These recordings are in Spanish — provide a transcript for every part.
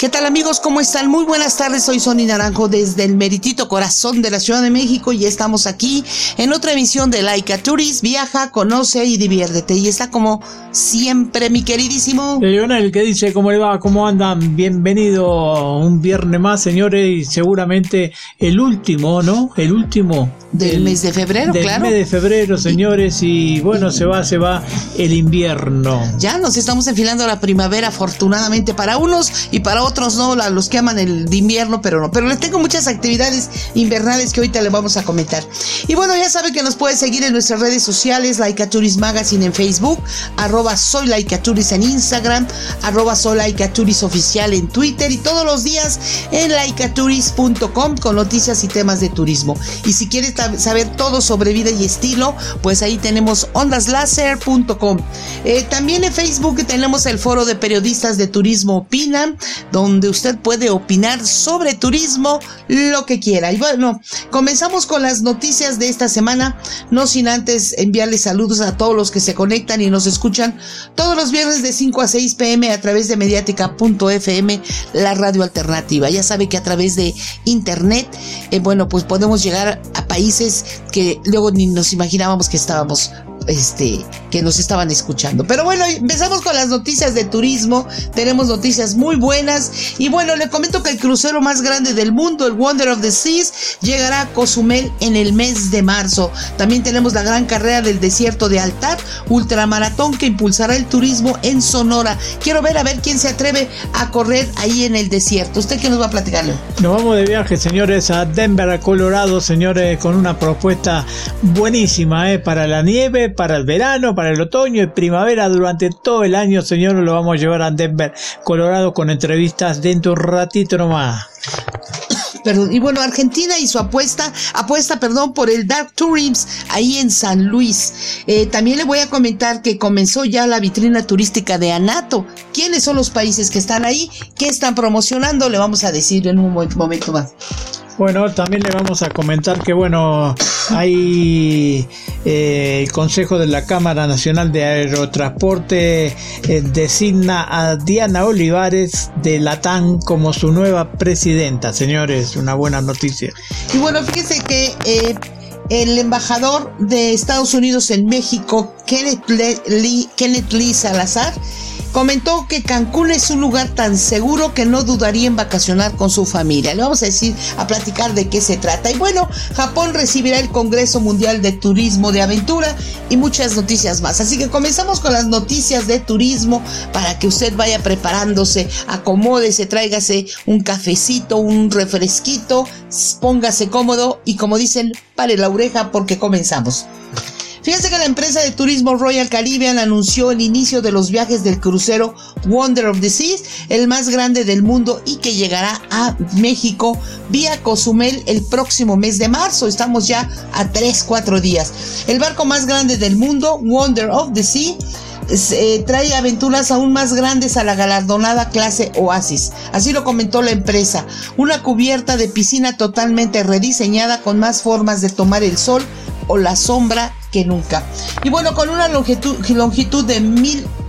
¿Qué tal amigos? ¿Cómo están? Muy buenas tardes, soy Sony Naranjo desde el meritito corazón de la Ciudad de México y estamos aquí en otra emisión de Laika Tourist. Viaja, conoce y diviértete. Y está como siempre mi queridísimo... Leonel, ¿qué dice? ¿Cómo le va? ¿Cómo andan? Bienvenido un viernes más, señores, y seguramente el último, ¿no? El último del, mes de febrero, del claro. mes de febrero, señores, y bueno, se va, se va el invierno. Ya nos estamos enfilando a la primavera, afortunadamente para unos y para otros no, los que aman el invierno, pero no. Pero les tengo muchas actividades invernales que ahorita le vamos a comentar. Y bueno, ya saben que nos puede seguir en nuestras redes sociales, Laika Tourist Magazine en Facebook, arroba soy en Instagram, arroba soy oficial en Twitter y todos los días en laikatourist.com con noticias y temas de turismo. Y si quieres saber todo sobre vida y estilo, pues ahí tenemos ondaslaser.com. Eh, también en Facebook tenemos el foro de periodistas de turismo Opinan, donde usted puede opinar sobre turismo lo que quiera. Y bueno, comenzamos con las noticias de esta semana, no sin antes enviarles saludos a todos los que se conectan y nos escuchan todos los viernes de 5 a 6 pm a través de mediática.fm, la radio alternativa. Ya sabe que a través de internet, eh, bueno, pues podemos llegar a países que luego ni nos imaginábamos que estábamos este, que nos estaban escuchando. Pero bueno, empezamos con las noticias de turismo. Tenemos noticias muy buenas. Y bueno, le comento que el crucero más grande del mundo, el Wonder of the Seas, llegará a Cozumel en el mes de marzo. También tenemos la gran carrera del desierto de Altar, ultramaratón que impulsará el turismo en Sonora. Quiero ver a ver quién se atreve a correr ahí en el desierto. ¿Usted qué nos va a platicar? Nos vamos de viaje, señores, a Denver, Colorado, señores, con una propuesta buenísima, ¿eh? Para la nieve, para el verano, para el otoño y primavera, durante todo el año, señor, lo vamos a llevar a Denver, Colorado, con entrevistas dentro un ratito nomás. Perdón, y bueno, Argentina y su apuesta, apuesta, perdón, por el Dark Tourism ahí en San Luis. Eh, también le voy a comentar que comenzó ya la vitrina turística de Anato. ¿Quiénes son los países que están ahí? ¿Qué están promocionando? Le vamos a decir en un momento más. Bueno, también le vamos a comentar que, bueno, hay eh, el Consejo de la Cámara Nacional de Aerotransporte eh, designa a Diana Olivares de Latam como su nueva presidenta. Señores, una buena noticia. Y bueno, fíjese que eh, el embajador de Estados Unidos en México, Kenneth Lee, Kenneth Lee Salazar, comentó que Cancún es un lugar tan seguro que no dudaría en vacacionar con su familia. Le vamos a decir, a platicar de qué se trata. Y bueno, Japón recibirá el Congreso Mundial de Turismo de Aventura y muchas noticias más. Así que comenzamos con las noticias de turismo para que usted vaya preparándose, acomódese, tráigase un cafecito, un refresquito, póngase cómodo y como dicen, pare la oreja porque comenzamos. Fíjense que la empresa de turismo Royal Caribbean anunció el inicio de los viajes del crucero Wonder of the Seas, el más grande del mundo y que llegará a México vía Cozumel el próximo mes de marzo. Estamos ya a 3-4 días. El barco más grande del mundo, Wonder of the Sea, eh, trae aventuras aún más grandes a la galardonada clase Oasis. Así lo comentó la empresa. Una cubierta de piscina totalmente rediseñada con más formas de tomar el sol o la sombra que nunca. Y bueno, con una longitud, longitud de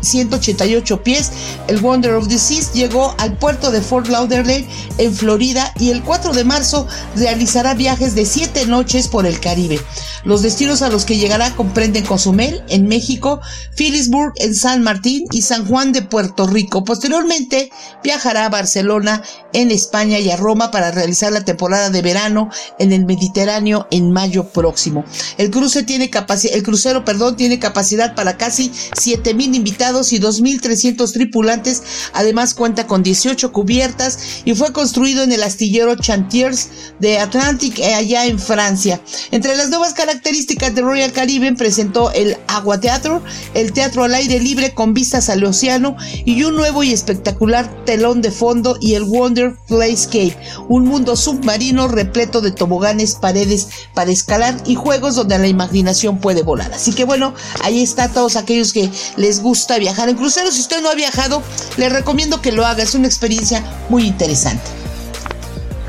1188 pies, el Wonder of the Seas llegó al puerto de Fort Lauderdale en Florida y el 4 de marzo realizará viajes de 7 noches por el Caribe. Los destinos a los que llegará comprenden Cozumel en México, Phillipsburg en San Martín y San Juan de Puerto Rico. Posteriormente viajará a Barcelona en España y a Roma para realizar la temporada de verano en el Mediterráneo en mayo próximo. El cruce tiene capacidad el crucero, perdón, tiene capacidad para casi 7000 invitados empleados y 2.300 tripulantes. Además cuenta con 18 cubiertas y fue construido en el astillero Chantiers de Atlantic eh, allá en Francia. Entre las nuevas características de Royal Caribbean presentó el Agua Teatro, el teatro al aire libre con vistas al océano y un nuevo y espectacular telón de fondo y el Wonder Playscape, un mundo submarino repleto de toboganes, paredes para escalar y juegos donde la imaginación puede volar. Así que bueno, ahí está todos aquellos que les gusta viajar en cruceros. Si usted no ha viajado, le recomiendo que lo haga. Es una experiencia muy interesante.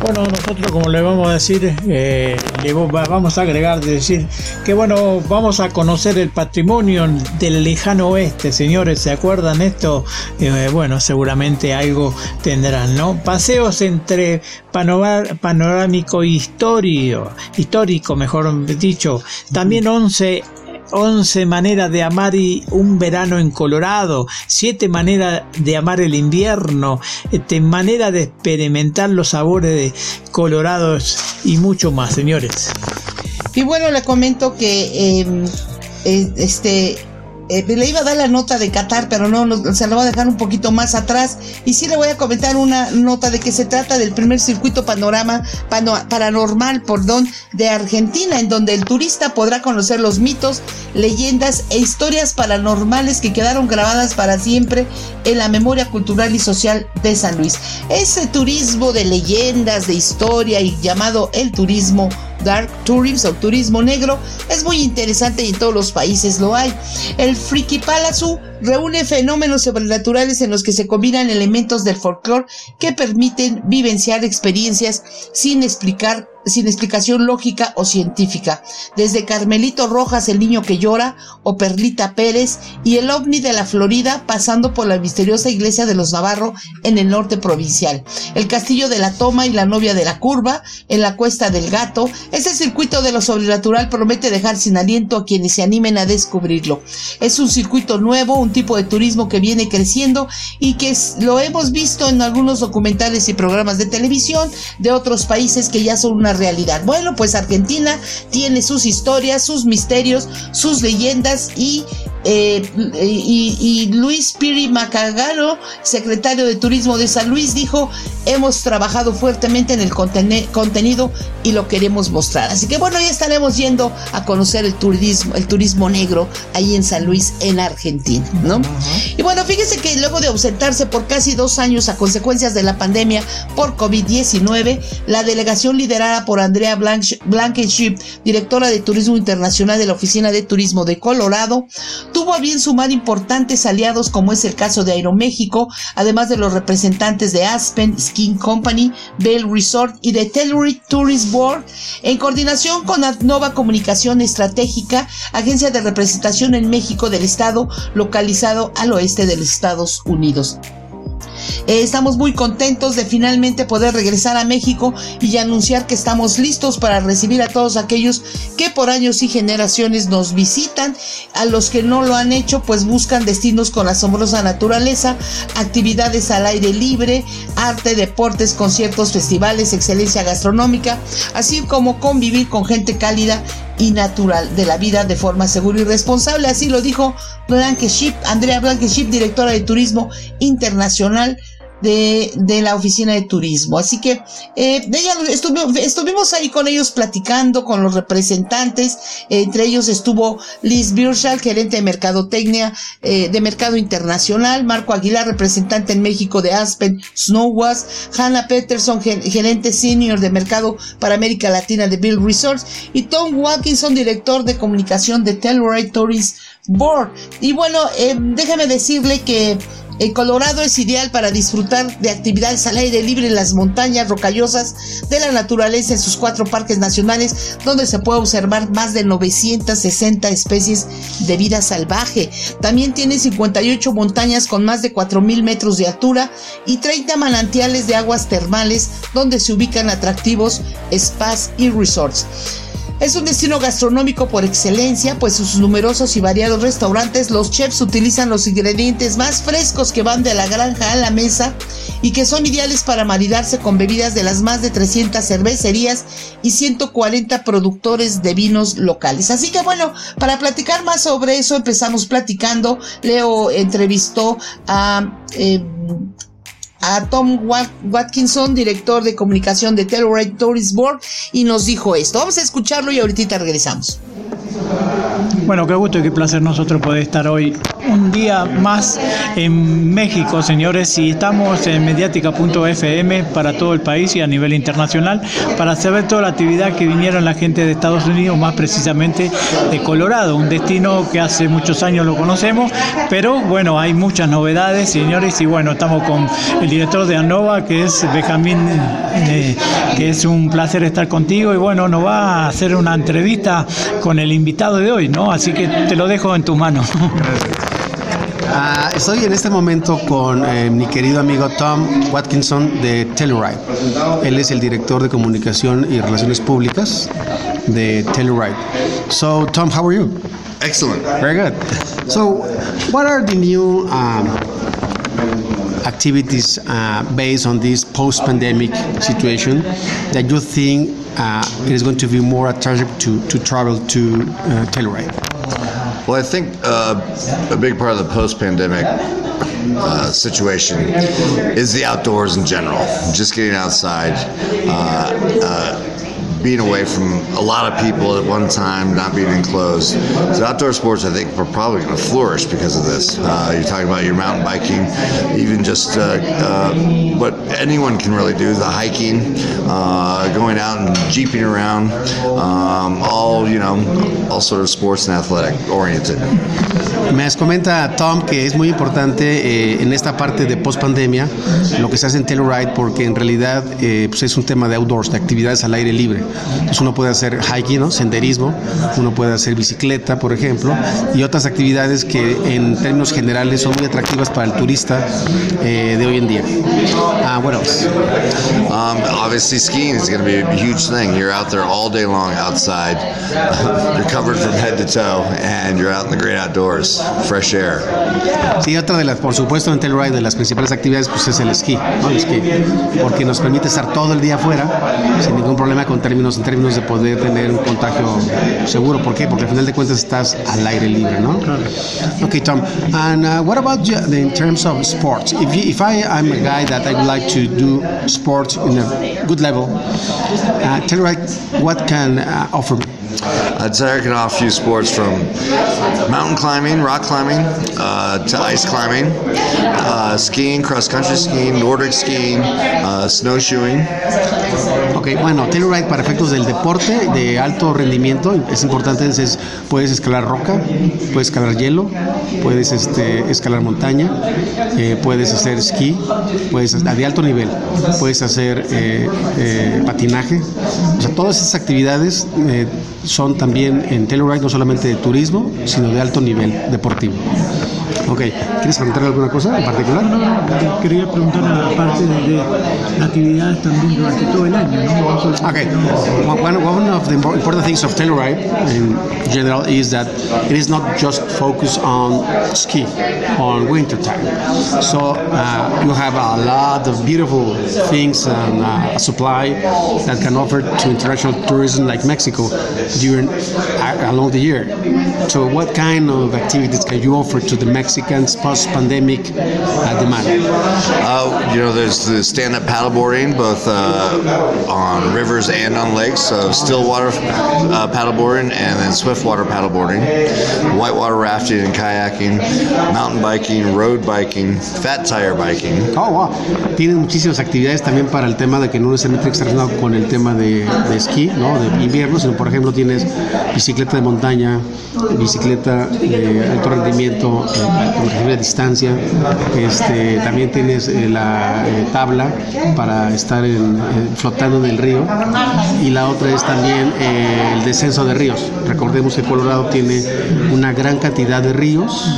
Bueno, nosotros como le vamos a decir, eh, le vamos a agregar de decir que bueno, vamos a conocer el patrimonio del lejano oeste, señores, ¿se acuerdan esto? Eh, bueno, seguramente algo tendrán, ¿no? Paseos entre panorámico histórico, histórico, mejor dicho, también 11 11 maneras de amar y un verano en Colorado, 7 maneras de amar el invierno, este, manera de experimentar los sabores de Colorados y mucho más, señores. Y bueno, le comento que em, este eh, le iba a dar la nota de Qatar, pero no, se la va a dejar un poquito más atrás. Y sí le voy a comentar una nota de que se trata del primer circuito panorama paranormal perdón, de Argentina, en donde el turista podrá conocer los mitos, leyendas e historias paranormales que quedaron grabadas para siempre en la memoria cultural y social de San Luis. Ese turismo de leyendas, de historia y llamado el turismo Dark Tourism o turismo negro es muy interesante y en todos los países lo hay. El Friki Palace reúne fenómenos sobrenaturales en los que se combinan elementos del folclore que permiten vivenciar experiencias sin explicar sin explicación lógica o científica, desde Carmelito Rojas, el niño que llora, o Perlita Pérez y el ovni de la Florida, pasando por la misteriosa iglesia de los Navarro en el norte provincial, el castillo de la Toma y la novia de la Curva, en la cuesta del Gato, ese circuito de lo sobrenatural promete dejar sin aliento a quienes se animen a descubrirlo. Es un circuito nuevo, un tipo de turismo que viene creciendo y que lo hemos visto en algunos documentales y programas de televisión de otros países que ya son una realidad. Bueno, pues Argentina tiene sus historias, sus misterios, sus leyendas y eh, y, Luis Piri Macagano, secretario de Turismo de San Luis, dijo, hemos trabajado fuertemente en el contenido y lo queremos mostrar. Así que bueno, ya estaremos yendo a conocer el turismo, el turismo negro ahí en San Luis, en Argentina, ¿no? Y bueno, fíjese que luego de ausentarse por casi dos años a consecuencias de la pandemia por COVID-19, la delegación liderada por Andrea Blankenship, directora de Turismo Internacional de la Oficina de Turismo de Colorado, tuvo a bien sumar importantes aliados como es el caso de Aeroméxico, además de los representantes de Aspen Skin Company, Bell Resort y de Telluride Tourist Board, en coordinación con Nova Comunicación Estratégica, agencia de representación en México del Estado, localizado al oeste de los Estados Unidos. Eh, estamos muy contentos de finalmente poder regresar a México y anunciar que estamos listos para recibir a todos aquellos que por años y generaciones nos visitan. A los que no lo han hecho, pues buscan destinos con asombrosa naturaleza, actividades al aire libre, arte, deportes, conciertos, festivales, excelencia gastronómica, así como convivir con gente cálida y natural de la vida de forma segura y responsable. Así lo dijo Blanqueship, Andrea Blanqueship, directora de Turismo Internacional de, la oficina de turismo. Así que eh, ella, estuvimos, ahí con ellos platicando, con los representantes. entre ellos estuvo Liz Birschall, gerente de mercadotecnia eh, de mercado internacional. Marco Aguilar, representante en México de Aspen Snowwas. Hannah Peterson, gerente senior de mercado para América Latina de Bill Resorts. Y Tom Watkinson, director de comunicación de Telluride Tourist Board. Y bueno, eh, déjame decirle que el Colorado es ideal para disfrutar de actividades al aire libre en las montañas rocallosas de la naturaleza en sus cuatro parques nacionales, donde se puede observar más de 960 especies de vida salvaje. También tiene 58 montañas con más de 4.000 metros de altura y 30 manantiales de aguas termales, donde se ubican atractivos spas y resorts. Es un destino gastronómico por excelencia, pues sus numerosos y variados restaurantes, los chefs utilizan los ingredientes más frescos que van de la granja a la mesa y que son ideales para maridarse con bebidas de las más de 300 cervecerías y 140 productores de vinos locales. Así que bueno, para platicar más sobre eso empezamos platicando. Leo entrevistó a... Eh, a Tom Watkinson, director de comunicación de Telluride Tourist Board, y nos dijo esto. Vamos a escucharlo y ahorita regresamos. Bueno, qué gusto y qué placer nosotros poder estar hoy un día más en México, señores, y estamos en mediática.fm para todo el país y a nivel internacional para saber toda la actividad que vinieron la gente de Estados Unidos, más precisamente de Colorado, un destino que hace muchos años lo conocemos, pero bueno, hay muchas novedades, señores, y bueno, estamos con el director de ANOVA, que es Benjamín, eh, que es un placer estar contigo, y bueno, nos va a hacer una entrevista con el invitado de hoy, ¿no? Así que te lo dejo en tus manos. Ah, estoy en este momento con eh, mi querido amigo Tom Watkinson de Telluride. Él es el director de comunicación y relaciones públicas de Telluride. So, Tom, how are you? Excellent. Very good. So, what are the new um, activities uh, based on this post-pandemic situation that you think uh, it is going to be more attractive to, to travel to uh, Telluride? Well, I think uh, a big part of the post pandemic uh, situation is the outdoors in general, just getting outside. Uh, uh being away from a lot of people at one time, not being enclosed. So outdoor sports, I think, are probably going to flourish because of this. Uh, you're talking about your mountain biking, even just uh, uh, what anyone can really do, the hiking, uh, going out and jeeping around, um, all, you know, all sort of sports and athletic oriented. Me comenta Tom que es muy importante eh, en esta parte de post pandemia lo que se hace en Telluride porque en realidad eh, pues es un tema de outdoors, de actividades al aire libre. Entonces uno puede hacer hiking, ¿no? senderismo, uno puede hacer bicicleta, por ejemplo, y otras actividades que en términos generales son muy atractivas para el turista eh, de hoy en día. Ah, what else? Um, obviously, skiing is going to be a huge thing. You're out there all day long outside. you're covered from head to toe, and you're out in the great outdoors, fresh air. Sí, otra de las, por supuesto, en Telluride, de las principales actividades, pues es el esquí, ¿no? el esquí, porque nos permite estar todo el día afuera sin ningún problema con términos en términos de poder tener un contagio seguro. ¿Por qué? Porque al final de cuentas estás al aire libre, ¿no? Okay, Tom. And uh, what about in terms of sports? If, you, if I am a guy that I would like to do sports in a good level, uh, tell me what can uh, offer me? I'd say I can offer you sports from mountain climbing, rock climbing, uh, to ice climbing, uh, skiing, cross country skiing, Nordic skiing, uh, snowshoeing. Ok, bueno, Telluride para efectos del deporte de alto rendimiento es importante, es, puedes escalar roca, puedes escalar hielo, puedes este, escalar montaña, eh, puedes hacer esquí, puedes de alto nivel, puedes hacer eh, eh, patinaje, o sea, todas esas actividades son también en Telluride no solamente de turismo, sino de alto nivel deportivo. Ok, ¿quieres preguntar alguna cosa en particular? Quería preguntar a la parte de, actividades también durante todo el año. ¿no? Okay, one, one of the important things of Telluride in general is that it is not just focused on ski on winter time. So uh, you have a lot of beautiful things and uh, supply that can offer to international tourism like Mexico during uh, along the year. So what kind of activities can you offer to the Mexicans post-pandemic uh, demand? Uh, you know, there's the stand-up paddleboarding, both uh, on rivers and on lakes. So still water uh, paddleboarding and then swift water paddleboarding, whitewater rafting and kayaking, mountain biking, road biking, fat tire biking. Oh, wow. Tienen muchísimas actividades también para el tema de que no necesariamente está relacionado con el tema de, de esquí, ¿no? De invierno, sino por ejemplo tienes bicicleta de montaña, bicicleta de alto rendimiento recibir a distancia. Este, también tienes eh, la eh, tabla para estar en- eh, flotando en el río. Y la otra es también eh, el descenso de ríos. Recordemos que Colorado tiene una gran cantidad de ríos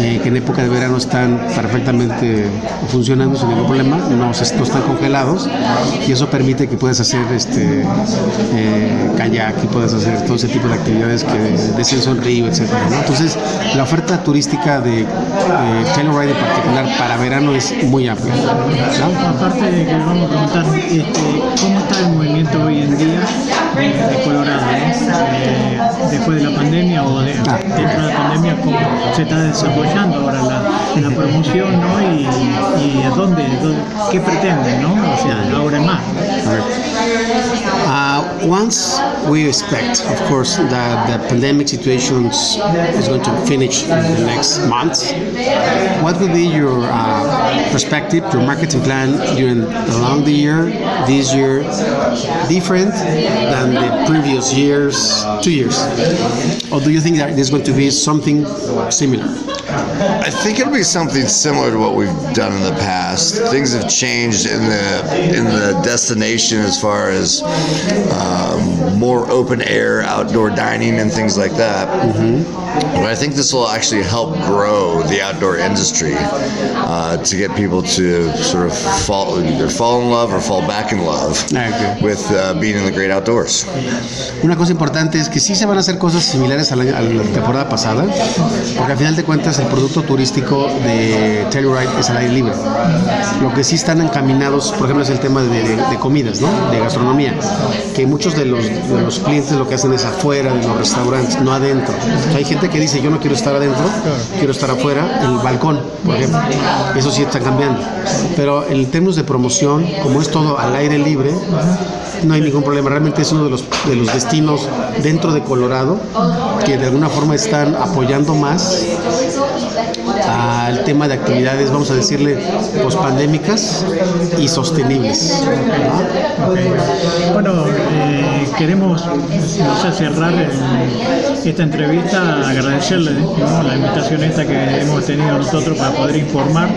eh, que en época de verano están perfectamente funcionando sin ningún problema, no, no están congelados y eso permite que puedas hacer este kayak y puedas hacer todo ese tipo de actividades que descenso en río, etcétera. ¿no? Entonces, la oferta turística de eh, Telluride en particular para verano es muy amplia. ¿no? Aparte de que vamos a preguntar este, cómo está el movimiento hoy en día de, de Colorado. Eh, después de la pandemia o de, Ah. dentro de la pandemia, cómo se está desarrollando ahora la, la promoción ¿no? y, y a dónde, dónde- qué pretenden, ¿no? O sea, ahora más. Uh, once we expect, of course, that the pandemic situation is going to finish in the next months, what will be your uh, perspective, your marketing plan during along the year, this year, different than the previous years, two years? Or do you think that there's going to be something similar? I think it'll be something similar to what we've done in the past. Things have changed in the in the destination as far as um, more open air, outdoor dining, and things like that. But I think this will actually help grow the outdoor industry uh, to get people to sort of fall either fall in love or fall back in love with uh, being in the great outdoors. Una cosa importante es que sí se van a hacer cosas similares a la, a la temporada pasada, porque al final de cuentas el producto turístico de Telluride es al aire libre. Lo que sí están encaminados, por ejemplo, es el tema de, de- de comidas, ¿no? De gastronomía, que muchos de los, de los clientes lo que hacen es afuera de los restaurantes, no adentro. O sea, hay gente que dice, yo no quiero estar adentro, quiero estar afuera, en el balcón, por ejemplo. Eso sí está cambiando. Pero en términos de promoción, como es todo al aire libre, no hay ningún problema. Realmente es uno de los, de los destinos dentro de Colorado que de alguna forma están apoyando más al tema de actividades, vamos a decirle, pospandémicas y sostenibles. Bueno, eh, queremos no sé, cerrar el- esta entrevista, agradecerle ¿no? la invitación esta que hemos tenido nosotros para poder informar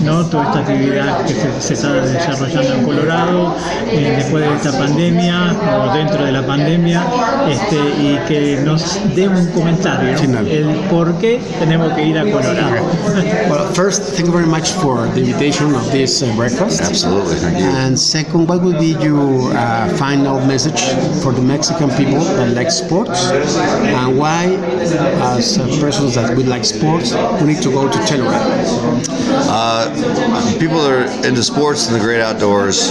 ¿no? toda esta actividad que se, se está desarrollando en Colorado eh, después de esta pandemia o dentro de la pandemia este, y que nos dé un comentario el por qué tenemos que ir a Colorado. Well, first, thank you very much for the invitation of this uh, breakfast. Absolutely, thank you. And second, what would be your uh, final message for the Mexican people that like sports, and why, as uh, persons that would like sports, we need to go to Telluride? Uh, people that are into sports and the great outdoors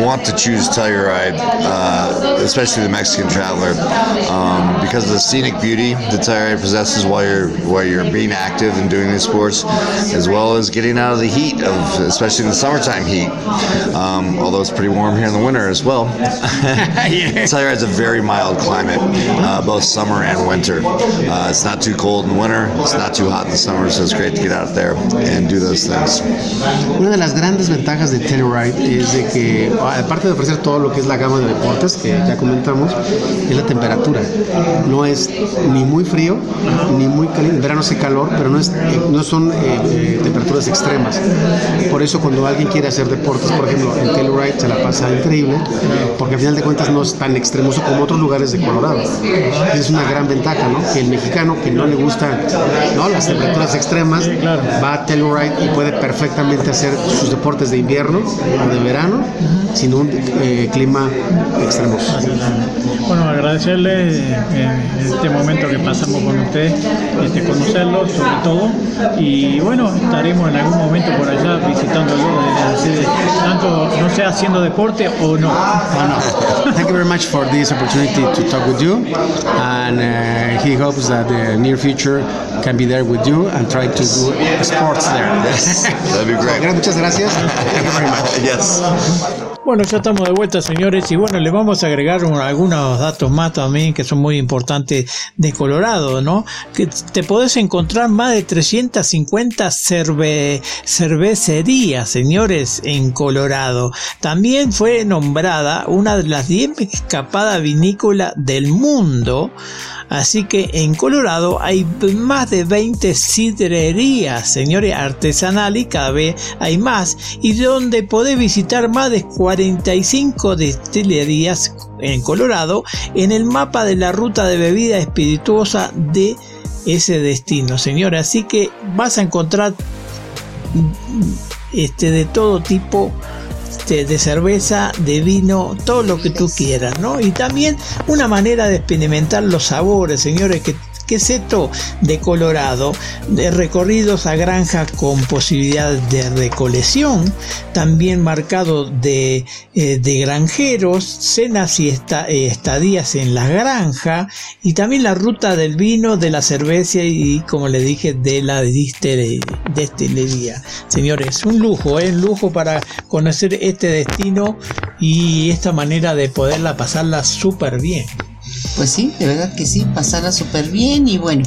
want to choose Telluride, uh, especially the Mexican traveler, um, because of the scenic beauty that Telluride possesses while you're while you're being active and doing these sports, as well as getting out of the heat of, especially in the summertime heat. Um, although it's pretty warm here in the winter as well. Telluride's a very mild climate, uh, both summer and winter. Uh, it's not too cold in winter. It's not too hot in the summer, so it's great to get out there and do those things. Una de las grandes ventajas de Telluride es de que, aparte de ofrecer todo lo que es la gama de deportes que ya comentamos, es la temperatura. No es ni muy frío ni muy caliente. En verano hace calor, pero no, es, eh, no son eh, eh, temperaturas extremas. Por eso cuando alguien quiere hacer deportes, por ejemplo, en Telluride se la pasa increíble, porque al final de cuentas no es tan extremoso como otros lugares de Colorado. Es una gran ventaja, ¿no? Que el mexicano que no le gustan ¿no? las temperaturas extremas va a Telluride y puede perfectamente hacer sus deportes de invierno o de verano sin un eh, clima extremoso. Bueno, agradecerle eh, este momento que pasamos con usted, este, conocerlo sobre todo y bueno, estaremos en algún momento por allá de- tanto no sea haciendo deporte o no. Thank you very much for this opportunity to talk with you, and uh, he hopes that the near future can be there with you and try to do sports there. That'd be great. Muchas gracias. Thank you very much. yes. Bueno, ya estamos de vuelta, señores, y bueno, le vamos a agregar algunos datos más también que son muy importantes de Colorado, ¿no? Que te podés encontrar más de 350 cervecerías, señores, en Colorado. También fue nombrada una de las 10 escapadas vinícolas del mundo. Así que en Colorado hay más de 20 sidrerías, señores, artesanales y cada vez hay más. Y donde podés visitar más de 45 destilerías en Colorado en el mapa de la ruta de bebida espirituosa de ese destino, señores. Así que vas a encontrar este de todo tipo de cerveza, de vino, todo lo que tú quieras, ¿no? Y también una manera de experimentar los sabores, señores, que ¿Qué es esto de Colorado? De recorridos a granja con posibilidad de recolección, también marcado de, eh, granjeros, cenas y eh, estadías en la granja, y también la ruta del vino, de la cerveza y, como le dije, de la destilería. Señores, un lujo, ¿eh? un lujo para conocer este destino y esta manera de poderla pasarla súper bien. Pues sí, de verdad que sí, pasará súper bien y bueno,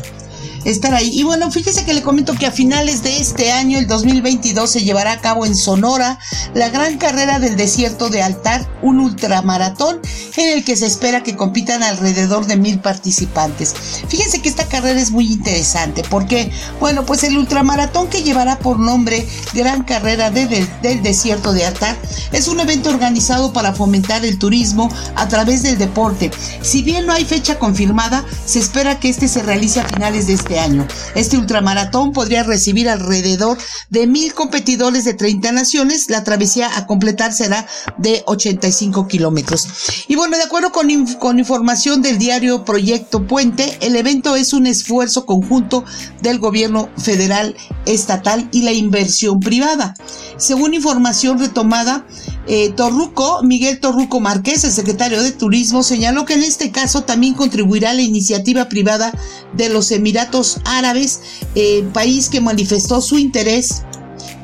estar ahí. Y bueno, fíjese que le comento que a finales de este año, el 2022, se llevará a cabo en Sonora la gran carrera del desierto de Altar, un ultramaratón en el que se espera que compitan alrededor de mil participantes. Fíjense que esta carrera es muy interesante porque, bueno, pues el ultramaratón que llevará por nombre Gran Carrera del Desierto de Altar es un evento organizado para fomentar el turismo a través del deporte. Si bien no hay fecha confirmada, se espera que este se realice a finales de este año. Este ultramaratón podría recibir alrededor de mil competidores de 30 naciones. La travesía a completar será de 85 kilómetros. Y bueno, de acuerdo con, con información del diario Proyecto Puente, el evento es un esfuerzo conjunto del gobierno federal, estatal y la inversión privada. Según información retomada, eh, Torruco, Miguel Torruco Márquez, el secretario de Turismo, señaló que en este caso también contribuirá la iniciativa privada de los Emiratos Árabes, eh, país que manifestó su interés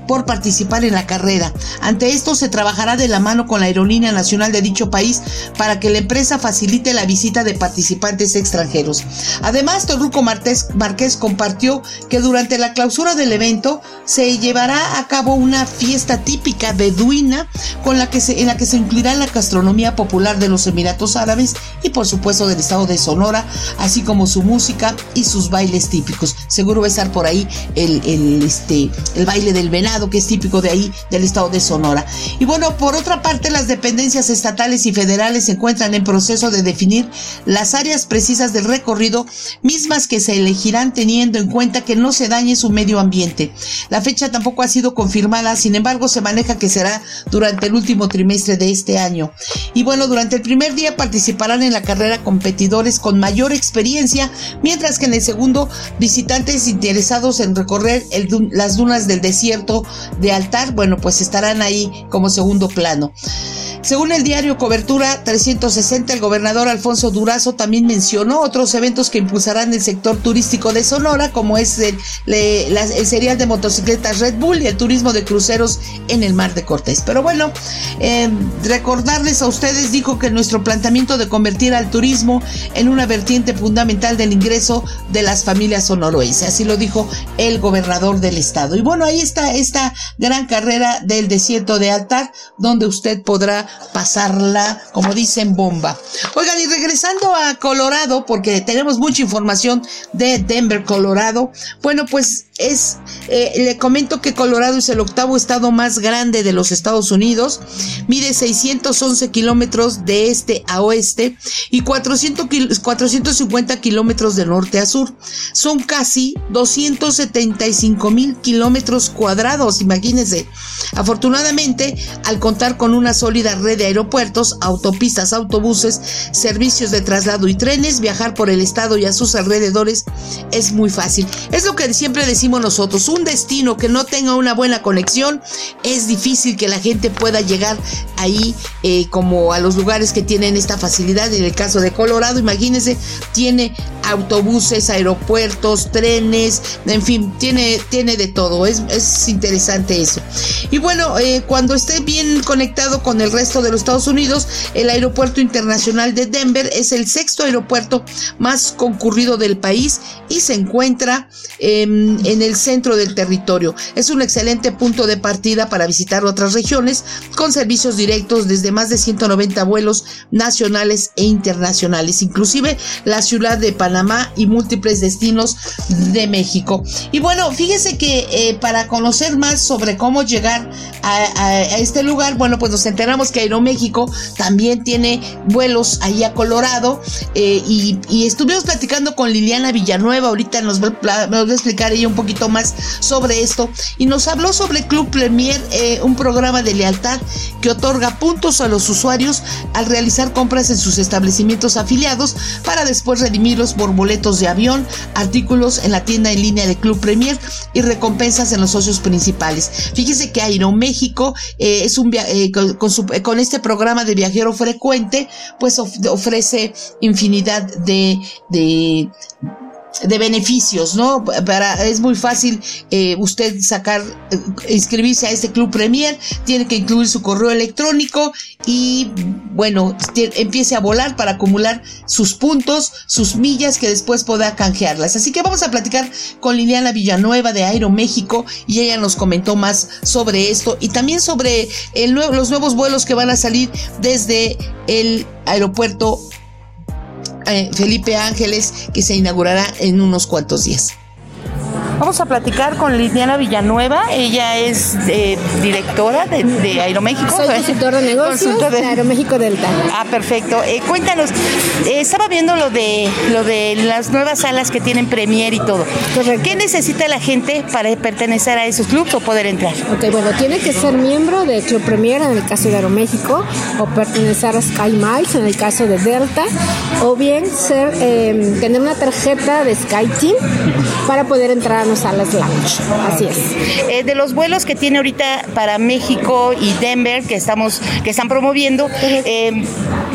por participar en la carrera. Ante esto se trabajará de la mano con la aerolínea nacional de dicho país para que la empresa facilite la visita de participantes extranjeros. Además, Torruco Martés, Márquez compartió que durante la clausura del evento se llevará a cabo una fiesta típica beduina con la que en la que se incluirá la gastronomía popular de los Emiratos Árabes y por supuesto del estado de Sonora, así como su música y sus bailes típicos. Seguro va a estar por ahí el, el, este, el baile del venado que es típico de ahí, del estado de Sonora. Y bueno, por otra parte, las dependencias estatales y federales se encuentran en proceso de definir las áreas precisas del recorrido, mismas que se elegirán teniendo en cuenta que no se dañe su medio ambiente. La fecha tampoco ha sido confirmada, sin embargo, se maneja que será durante el último trimestre de este año. Y bueno, durante el primer día participarán en la carrera competidores con mayor experiencia, mientras que en el segundo visitantes interesados en recorrer las dunas del desierto de altar, bueno, pues estarán ahí como segundo plano. Según el diario Cobertura 360, el gobernador Alfonso Durazo también mencionó otros eventos que impulsarán el sector turístico de Sonora, como es el, serial de motocicletas Red Bull y el turismo de cruceros en el Mar de Cortés. Pero bueno, eh, recordarles a ustedes, dijo que nuestro planteamiento de convertir al turismo en una vertiente fundamental del ingreso de las familias sonoroenses. Así lo dijo el gobernador del estado. Y bueno, ahí está esta gran carrera del desierto de altar, donde usted podrá pasarla, como dicen, bomba. Oigan, y regresando a Colorado, porque tenemos mucha información de Denver, Colorado. Bueno, pues es, eh, le comento que Colorado es el octavo estado más grande de los Estados Unidos. Mide 611 kilómetros de este a oeste y 400 450 kilómetros de norte a sur. Son casi 275 mil kilómetros cuadrados, imagínense. Afortunadamente, al contar con una sólida red de aeropuertos, autopistas, autobuses, servicios de traslado y trenes, viajar por el estado y a sus alrededores es muy fácil. Es lo que siempre decimos nosotros, un destino que no tenga una buena conexión, es difícil que la gente pueda llegar ahí eh, como a los lugares que tienen esta facilidad. En el caso de Colorado, imagínense, tiene autobuses, aeropuertos, trenes, en fin, tiene, tiene de todo. Es, es interesante eso. Y bueno, eh, cuando esté bien conectado con el resto de los Estados Unidos, el aeropuerto internacional de Denver es el sexto aeropuerto más concurrido del país y se encuentra em, en el centro del territorio. Es un excelente punto de partida para visitar otras regiones con servicios directos desde más de 190 vuelos nacionales e internacionales, inclusive la ciudad de Panamá y múltiples destinos de México. Y bueno, fíjese que eh, para conocer más sobre cómo llegar a, este lugar, bueno, pues nos enteramos que Aeroméxico también tiene vuelos ahí a Colorado eh, y, estuvimos platicando con Liliana Villanueva, ahorita nos va, a explicar ella un poquito más sobre esto y nos habló sobre Club Premier, eh, un programa de lealtad que otorga puntos a los usuarios al realizar compras en sus establecimientos afiliados para después redimirlos por boletos de avión, artículos en la tienda en línea de Club Premier y recompensas en los socios principales. Fíjese que Aeroméxico eh, es un eh, con, este programa de viajero frecuente, pues ofrece infinidad de de beneficios, ¿no? Para, es muy fácil eh, usted sacar, eh, inscribirse a este Club Premier, tiene que incluir su correo electrónico y, bueno, empiece a volar para acumular sus puntos, sus millas que después pueda canjearlas. Así que vamos a platicar con Liliana Villanueva de Aeroméxico y ella nos comentó más sobre esto y también sobre el los nuevos vuelos que van a salir desde el aeropuerto Felipe Ángeles, que se inaugurará en unos cuantos días. Vamos a platicar con Liliana Villanueva. Ella es eh, directora de, Aeroméxico. Soy consultora de negocios de... Aeroméxico Delta. Ah, perfecto. Eh, cuéntanos, eh, estaba viendo lo de lo de las nuevas salas que tienen Premier y todo. ¿Qué necesita la gente para pertenecer a esos clubes o poder entrar? Ok, bueno, tiene que ser miembro de Club Premier en el caso de Aeroméxico o pertenecer a Sky Miles en el caso de Delta o bien ser tener una tarjeta de Sky Team para poder entrar a salas lounge. Así es. Eh, de los vuelos que tiene ahorita para México y Denver que estamos que están promoviendo, eh,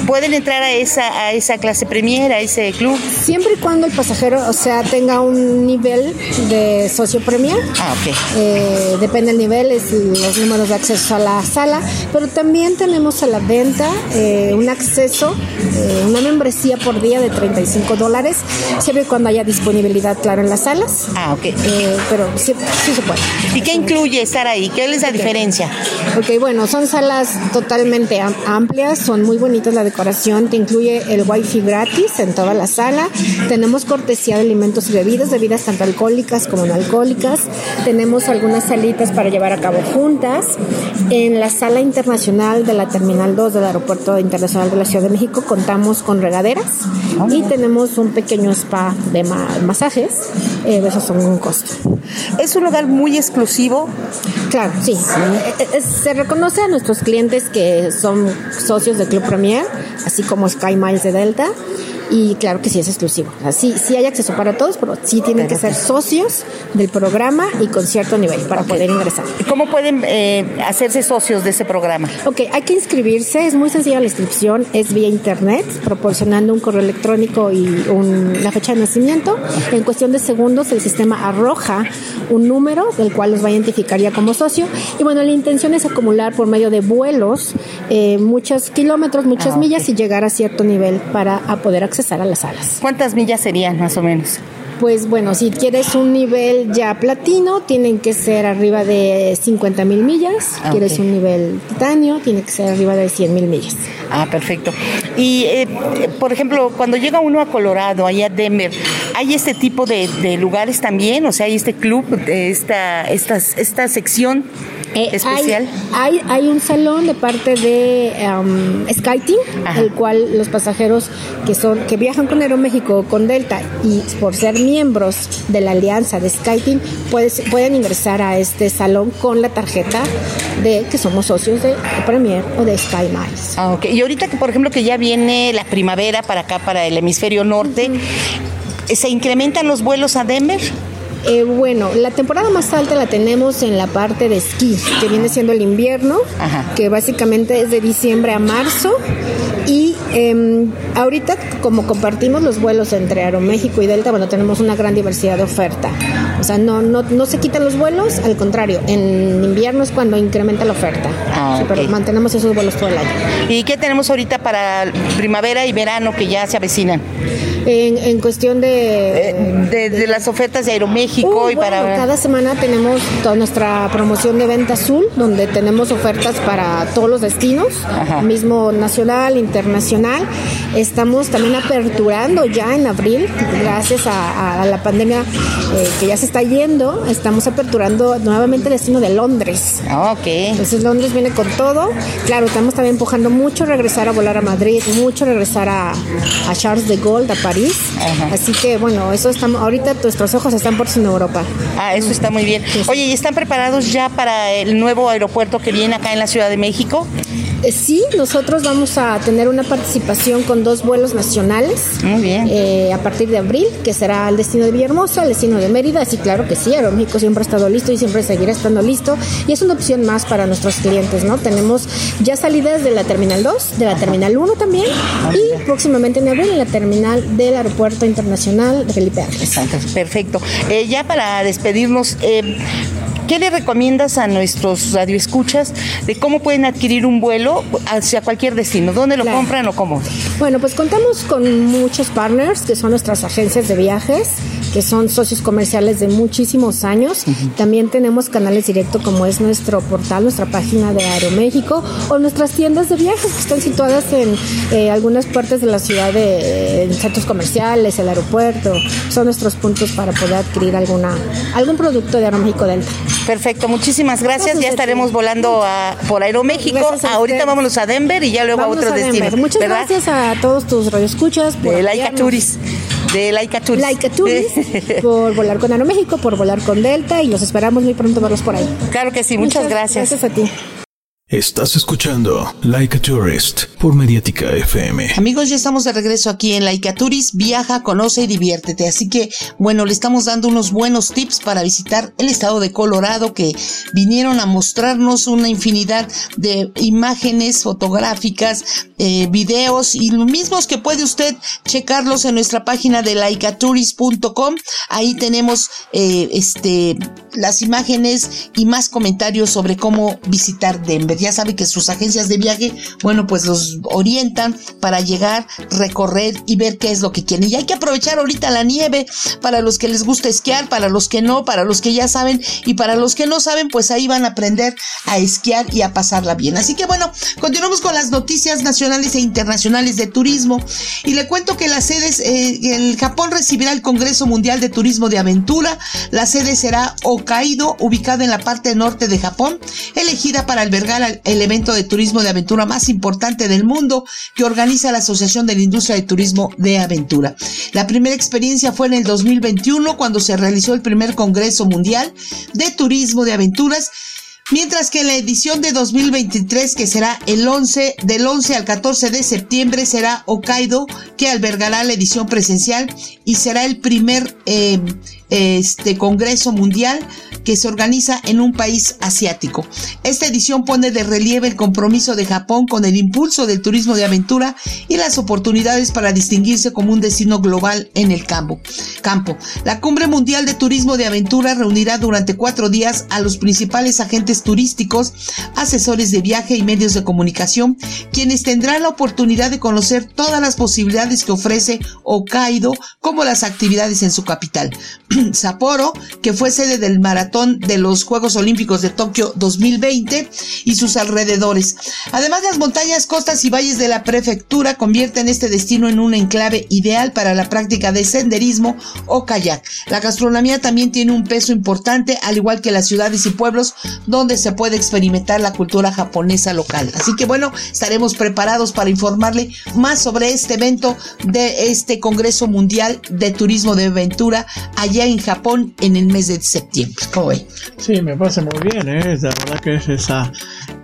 pueden entrar a esa a esa clase premier, a ese club. Siempre y cuando el pasajero, o sea, tenga un nivel de socio premier. Ah, ok. Eh, depende del nivel, es los números de acceso a la sala, pero también tenemos a la venta un acceso, una membresía por día de 35 dólares, siempre y cuando haya disponibilidad, claro, en las salas. Ah, ok. Eh, pero sí, se puede. ¿Y qué incluye estar ahí? ¿Qué es la diferencia? Ok, bueno, son salas totalmente amplias, son muy bonitas la decoración, te incluye el wifi gratis en toda la sala, tenemos cortesía de alimentos y bebidas, bebidas tanto alcohólicas como no alcohólicas, tenemos algunas salitas para llevar a cabo juntas, en la sala internacional de la Terminal 2 del Aeropuerto Internacional de la Ciudad de México contamos con regaderas. Y tenemos un pequeño spa de masajes, eh, esos son un costo. Es un lugar muy exclusivo. Claro, sí. se reconoce a nuestros clientes que son socios de Club Premier, así como Sky Miles de Delta y claro que sí es exclusivo. Así sí, hay acceso para todos, pero sí tienen que ser socios del programa y con cierto nivel para poder ingresar. ¿Cómo pueden eh, hacerse socios de ese programa? Ok, hay que inscribirse, es muy sencilla la inscripción, es vía internet, proporcionando un correo electrónico y una fecha de nacimiento. En cuestión de segundos el sistema arroja un número del cual los va a identificar ya como socio. Y bueno, la intención es acumular por medio de vuelos eh, muchos kilómetros, muchas ah, millas y llegar a cierto nivel para poder acceder a las salas. ¿Cuántas millas serían más o menos? Pues bueno, si quieres un nivel ya platino, tienen que ser arriba de 50 mil millas. Si ah, quieres un nivel titanio, tiene que ser arriba de 100 mil millas. Ah, perfecto. Y, eh, por ejemplo, cuando llega uno a Colorado, allá a Denver, ¿hay este tipo de, lugares también? O sea, ¿hay este club, esta, esta, esta sección eh, especial? Hay, hay, un salón de parte de um, SkyTeam, el cual los pasajeros que son que viajan con Aeroméxico o con Delta y por ser miembros de la alianza de SkyTeam pueden ingresar a este salón con la tarjeta de que somos socios de Premier o de Sky Miles. Ah, okay. Y ahorita que por ejemplo que ya viene la primavera para acá para el hemisferio norte, ¿se incrementan los vuelos a Denver? Eh, bueno, la temporada más alta la tenemos en la parte de esquí, que viene siendo el invierno, que básicamente es de diciembre a marzo. Y Em, ahorita, como compartimos los vuelos entre Aeroméxico y Delta, bueno, tenemos una gran diversidad de oferta. O sea, no, no, no se quitan los vuelos, al contrario, en invierno es cuando incrementa la oferta. Ah, Pero mantenemos esos vuelos todo el año. ¿Y qué tenemos ahorita para primavera y verano que ya se avecinan? En, en cuestión de... Eh, de, de las ofertas de Aeroméxico Uy, y para... bueno, cada semana tenemos toda nuestra promoción de venta azul, donde tenemos ofertas para todos los destinos, Ajá. mismo nacional, internacional. Estamos también aperturando ya en abril, gracias a, a la pandemia eh, que ya se está yendo, estamos aperturando nuevamente el destino de Londres. Ah, ok. Entonces Londres viene con todo. Claro, estamos también empujando mucho regresar a volar a Madrid, mucho regresar a, a Charles de Gaulle, a París. Ajá. Así que bueno, eso estamos, ahorita nuestros ojos están por en Europa. Ah, eso está muy bien. Oye, ¿y están preparados ya para el nuevo aeropuerto que viene acá en la Ciudad de México? Eh, Sí, nosotros vamos a tener una participación con dos vuelos nacionales Muy bien. eh, a partir de abril, que será el destino de Villahermosa, el destino de Mérida. Sí, claro que sí, Aeroméxico siempre ha estado listo y siempre seguirá estando listo. Y es una opción más para nuestros clientes, ¿no? Tenemos ya salidas de la Terminal 2, de la Terminal 1 también, y próximamente en abril en la terminal del Aeropuerto Internacional de Felipe Ángeles. Perfecto. Eh, ya para despedirnos, eh, ¿qué le recomiendas a nuestros radioescuchas de cómo pueden adquirir un vuelo hacia cualquier destino? ¿Dónde lo Claro. compran o cómo? Bueno, pues contamos con muchos partners que son nuestras agencias de viajes, que son socios comerciales de muchísimos años. También tenemos canales directos como es nuestro portal, nuestra página de Aeroméxico o nuestras tiendas de viajes que están situadas en eh, algunas partes de la ciudad, de, en centros comerciales, el aeropuerto. Son nuestros puntos para poder adquirir alguna algún producto de Aeroméxico Delta. Perfecto, muchísimas gracias. Gracias ya estaremos volando a- por Aeroméxico. A Ahorita usted. vámonos a Denver y ya luego a otros a Denver. destinos. Muchas ¿verdad? gracias a todos tus radioescuchas por De Laika. Turis. De Laika Turis. Laika Turis, por volar con Aeroméxico, por volar con Delta y los esperamos muy pronto verlos por ahí. Claro que sí, muchas, gracias. Gracias a ti. Estás escuchando Like a Tourist por Mediática FM. Amigos, ya estamos de regreso aquí en Laika Turis. Viaja, conoce y diviértete. Así que, bueno, le estamos dando unos buenos tips para visitar el estado de Colorado que vinieron a mostrarnos una infinidad de imágenes fotográficas, eh, videos y los mismos que puede usted checarlos en nuestra página de laicatourist.com. Ahí tenemos eh, este las imágenes y más comentarios sobre cómo visitar Denver. Ya sabe que sus agencias de viaje, bueno, pues los orientan para llegar, recorrer y ver qué es lo que quieren. Y hay que aprovechar ahorita la nieve para los que les gusta esquiar, para los que no, para los que ya saben y para los que no saben, pues ahí van a aprender a esquiar y a pasarla bien. Así que bueno, continuamos con las noticias nacionales e internacionales de turismo y le cuento que las sedes, eh, el Japón recibirá el Congreso Mundial de Turismo de Aventura. La sede será Hokkaido, ubicada en la parte norte de Japón, elegida para albergar el evento de turismo de aventura más importante del mundo que organiza la Asociación de la Industria de Turismo de Aventura. La primera experiencia fue en el 2021 cuando se realizó el primer Congreso Mundial de Turismo de Aventuras Mientras que la edición de 2023, que será el 11, del 11 al 14 de septiembre, será Hokkaido, que albergará la edición presencial y será el primer eh, este Congreso Mundial que se organiza en un país asiático. Esta edición pone de relieve el compromiso de Japón con el impulso del turismo de aventura y las oportunidades para distinguirse como un destino global en el campo. campo. La Cumbre Mundial de Turismo de Aventura reunirá durante cuatro días a los principales agentes turísticos, asesores de viaje y medios de comunicación, quienes tendrán la oportunidad de conocer todas las posibilidades que ofrece Hokkaido, como las actividades en su capital. Sapporo, que fue sede del maratón de los Juegos Olímpicos de Tokio 2020 y sus alrededores. Además, las montañas, costas y valles de la prefectura convierten este destino en un enclave ideal para la práctica de senderismo o kayak. La gastronomía también tiene un peso importante, al igual que las ciudades y pueblos donde se puede experimentar la cultura japonesa local. Así que bueno, estaremos preparados para informarle más sobre este evento de este Congreso Mundial de Turismo de Aventura allá en Japón en el mes de septiembre. ¿Cómo? Sí, me parece muy bien, ¿eh? la verdad que es esa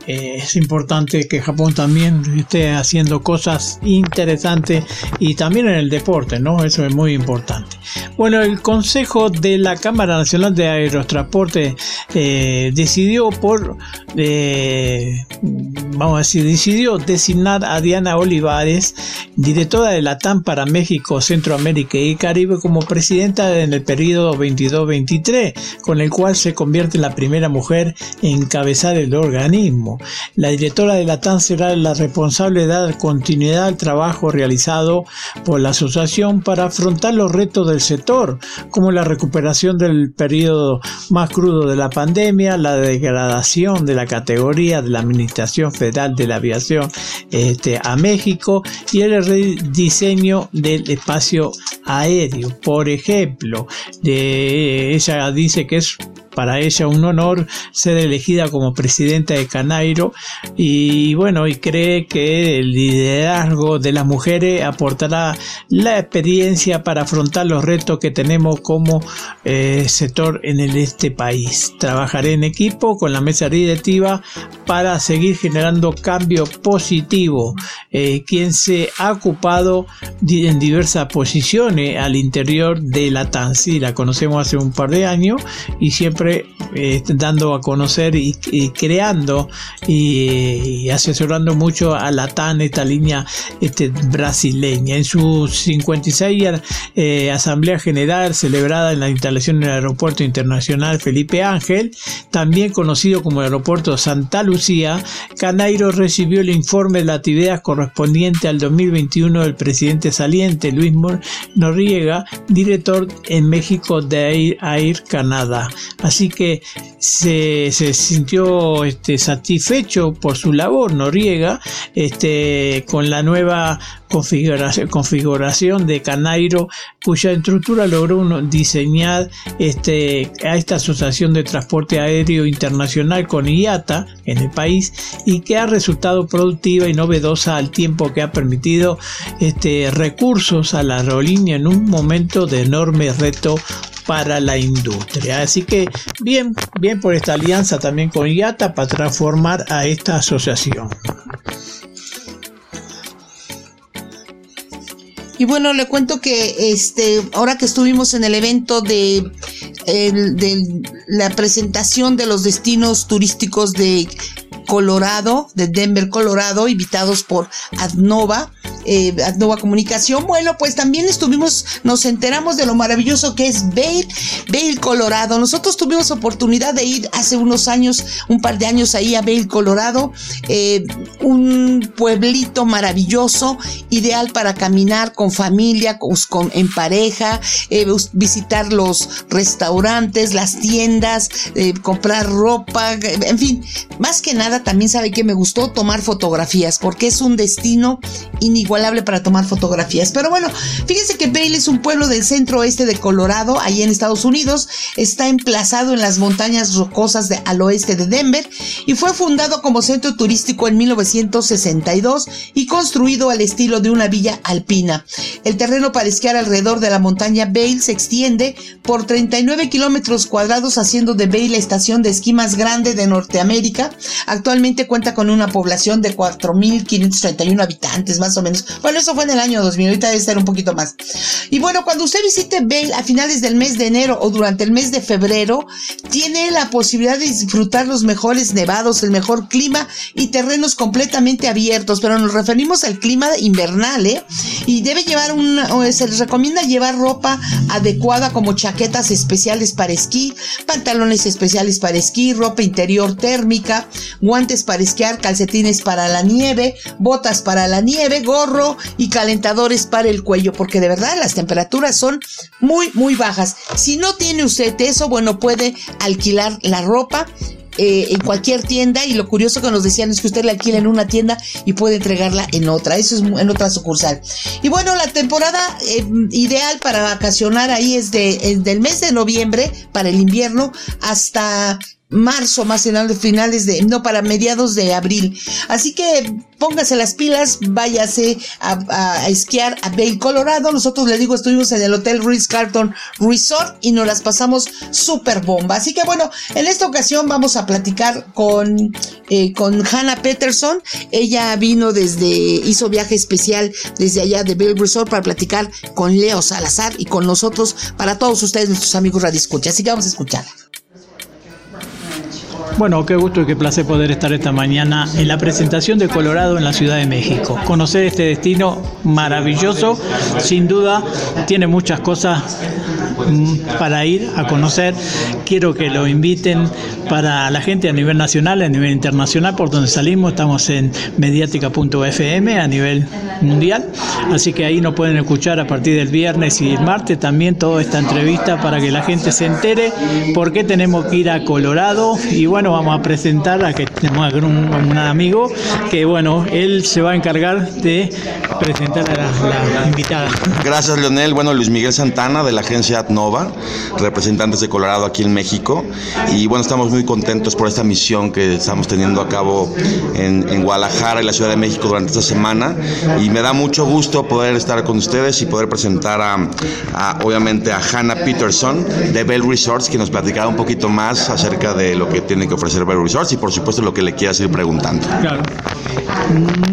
eh, es importante que Japón también esté haciendo cosas interesantes y también en el deporte, ¿no? Eso es muy importante. Bueno, el Consejo de la Cámara Nacional de Aerotransporte eh, decidió por eh, vamos a decir, decidió designar a Diana Olivares, directora de la TAM para México, Centroamérica y Caribe, como presidenta en el periodo 22-23, con el cual se convierte en la primera mujer en encabezar el organismo. La directora de la TAM será la responsable de dar continuidad al trabajo realizado por la asociación para afrontar los retos del sector, como la recuperación del periodo más crudo de la pandemia, la degradación de la categoría de la Administración Federal de la Aviación este, a México y el rediseño del espacio aéreo. Por ejemplo, ella dice que es para ella un honor ser elegida como presidenta de Canairo y bueno, y cree que el liderazgo de las mujeres aportará la experiencia para afrontar los retos que tenemos como eh, sector en este país. Trabajaré en equipo con la mesa directiva para seguir generando cambio positivo, eh, quien se ha ocupado en diversas posiciones al interior de la TANSI. La conocemos hace un par de años y siempre eh, dando a conocer y, creando y, asesorando mucho a la TAN, esta línea este, brasileña. En su 56 eh, Asamblea General celebrada en la instalación del Aeropuerto Internacional Felipe Ángel, también conocido como Aeropuerto Santa Lucía, Canairo recibió el informe de la correspondiente al 2021 del presidente saliente Luis Noriega, director en México de Air, Air Canadá. Así que se, sintió este, satisfecho por su labor Noriega este, con la nueva configuración, configuración de Canairo, cuya estructura logró diseñar este, a esta Asociación de Transporte Aéreo Internacional con IATA en el país y que ha resultado productiva y novedosa al tiempo que ha permitido este, recursos a la aerolínea en un momento de enorme reto para la industria. Así que bien, bien por esta alianza también con IATA para transformar a esta asociación. Y bueno, le cuento que este, ahora que estuvimos en el evento de, de la presentación de los destinos turísticos de Colorado, de Denver, Colorado, invitados por Adnova, eh, Adnova Comunicación. Bueno, pues también estuvimos, nos enteramos de lo maravilloso que es Vail, Vail, Colorado. Nosotros tuvimos oportunidad de ir hace unos años, un par de años ahí a Vail, Colorado, eh, un pueblito maravilloso, ideal para caminar con familia, con, en pareja, eh, visitar los restaurantes, las tiendas, comprar ropa, en fin, más que nada también sabe que me gustó tomar fotografías porque es un destino inigualable para tomar fotografías. Pero bueno, fíjense que Vail es un pueblo del centro oeste de Colorado, ahí en Estados Unidos. Está emplazado en las montañas rocosas de, al oeste de Denver y fue fundado como centro turístico en 1962 y construido al estilo de una villa alpina. El terreno para esquiar alrededor de la montaña Vail se extiende por 39 kilómetros cuadrados, haciendo de Vail la estación de esquí más grande de Norteamérica. Actualmente cuenta con una población de 4.531 habitantes, más o menos. Bueno, eso fue en el año 2000, ahorita debe estar un poquito más. Y bueno, cuando usted visite Vail a finales del mes de enero o durante el mes de febrero, tiene la posibilidad de disfrutar los mejores nevados, el mejor clima y terrenos completamente abiertos, pero nos referimos al clima invernal, ¿eh? Y debe llevar una, se les recomienda llevar ropa adecuada como chaquetas especiales para esquí, pantalones especiales para esquí, ropa interior térmica, guantes para esquiar, calcetines para la nieve, botas para la nieve, gorro y calentadores para el cuello, porque de verdad las temperaturas son muy, muy bajas. Si no tiene usted eso, bueno, puede alquilar la ropa eh, en cualquier tienda y lo curioso que nos decían es que usted la alquila en una tienda y puede entregarla en otra, eso es en otra sucursal. Y bueno, la temporada eh, ideal para vacacionar ahí es de, del mes de noviembre para el invierno hasta marzo, más en finales de, no, para mediados de abril. Así que póngase las pilas, váyase a, esquiar a Bay Colorado. Nosotros le digo, estuvimos en el Hotel Ritz Carlton Resort y nos las pasamos súper bomba. Así que bueno, en esta ocasión vamos a platicar con, eh, con Hannah Peterson. Ella vino desde, hizo viaje especial desde allá de Bay Resort para platicar con Leo Salazar y con nosotros, para todos ustedes, nuestros amigos Radio. Así que vamos a escucharla. Bueno, qué gusto y qué placer poder estar esta mañana en la presentación de Colorado en la Ciudad de México. Conocer este destino maravilloso, sin duda, tiene muchas cosas mm, para ir a conocer. Quiero que lo inviten para la gente a nivel nacional, a nivel internacional, por donde salimos. Estamos en mediática.fm a nivel mundial. Así que ahí nos pueden escuchar a partir del viernes y el martes también toda esta entrevista para que la gente se entere por qué tenemos que ir a Colorado. Y bueno, vamos a presentar a que tenemos un, un amigo que bueno, él se va a encargar de presentar a la, la invitada. Gracias, Leonel. Bueno, Luis Miguel Santana de la agencia Adnova, representantes de Colorado aquí en México. Y bueno, estamos muy contentos por esta misión que estamos teniendo a cabo en, en Guadalajara y la Ciudad de México durante esta semana. Y me da mucho gusto poder estar con ustedes y poder presentar a, a, obviamente a Hannah Peterson de Bell Resorts, que nos platicará un poquito más acerca de lo que tiene que ofrecer Bell Resorts y por supuesto lo que le quieras ir preguntando. Claro.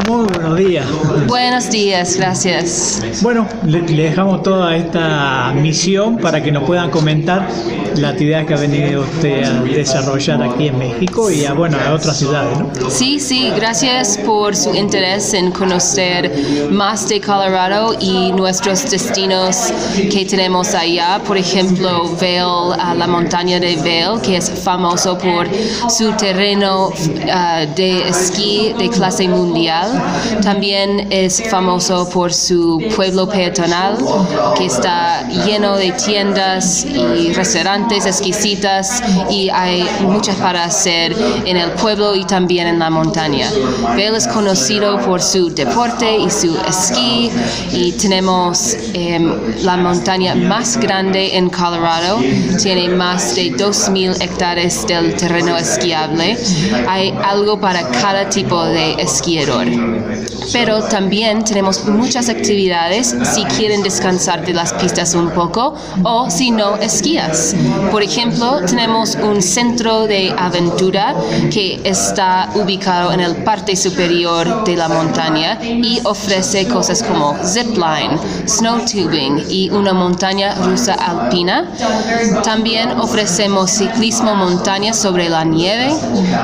Muy buenos días. Buenos días, gracias. Bueno, le, le, dejamos toda esta misión para que nos puedan comentar la actividad que ha venido usted a desarrollar aquí en México y a, bueno, a otras ciudades. ¿no? Sí, sí, gracias por su interés en conocer más de Colorado y nuestros destinos que tenemos allá. Por ejemplo, Vail, la montaña de Vail, que es famoso por su terreno uh, de esquí de clase mundial. También es famoso por su pueblo peatonal, que está lleno de tiendas y restaurantes exquisitas y hay muchas para hacer en el pueblo y también en la montaña. Vail es conocido por su deporte y su esquí y tenemos eh, la montaña más grande en Colorado, tiene más de 2.000 hectáreas del terreno esquiable. Hay algo para cada tipo de esquiador. Pero también tenemos muchas actividades si quieren descansar de las pistas un poco o si no esquías. Por ejemplo, tenemos un centro de aventura que está ubicado en el parte superior de la montaña y ofrece cosas como zipline, snow tubing y una montaña rusa alpina. También ofrecemos ciclismo montaña sobre la nieve,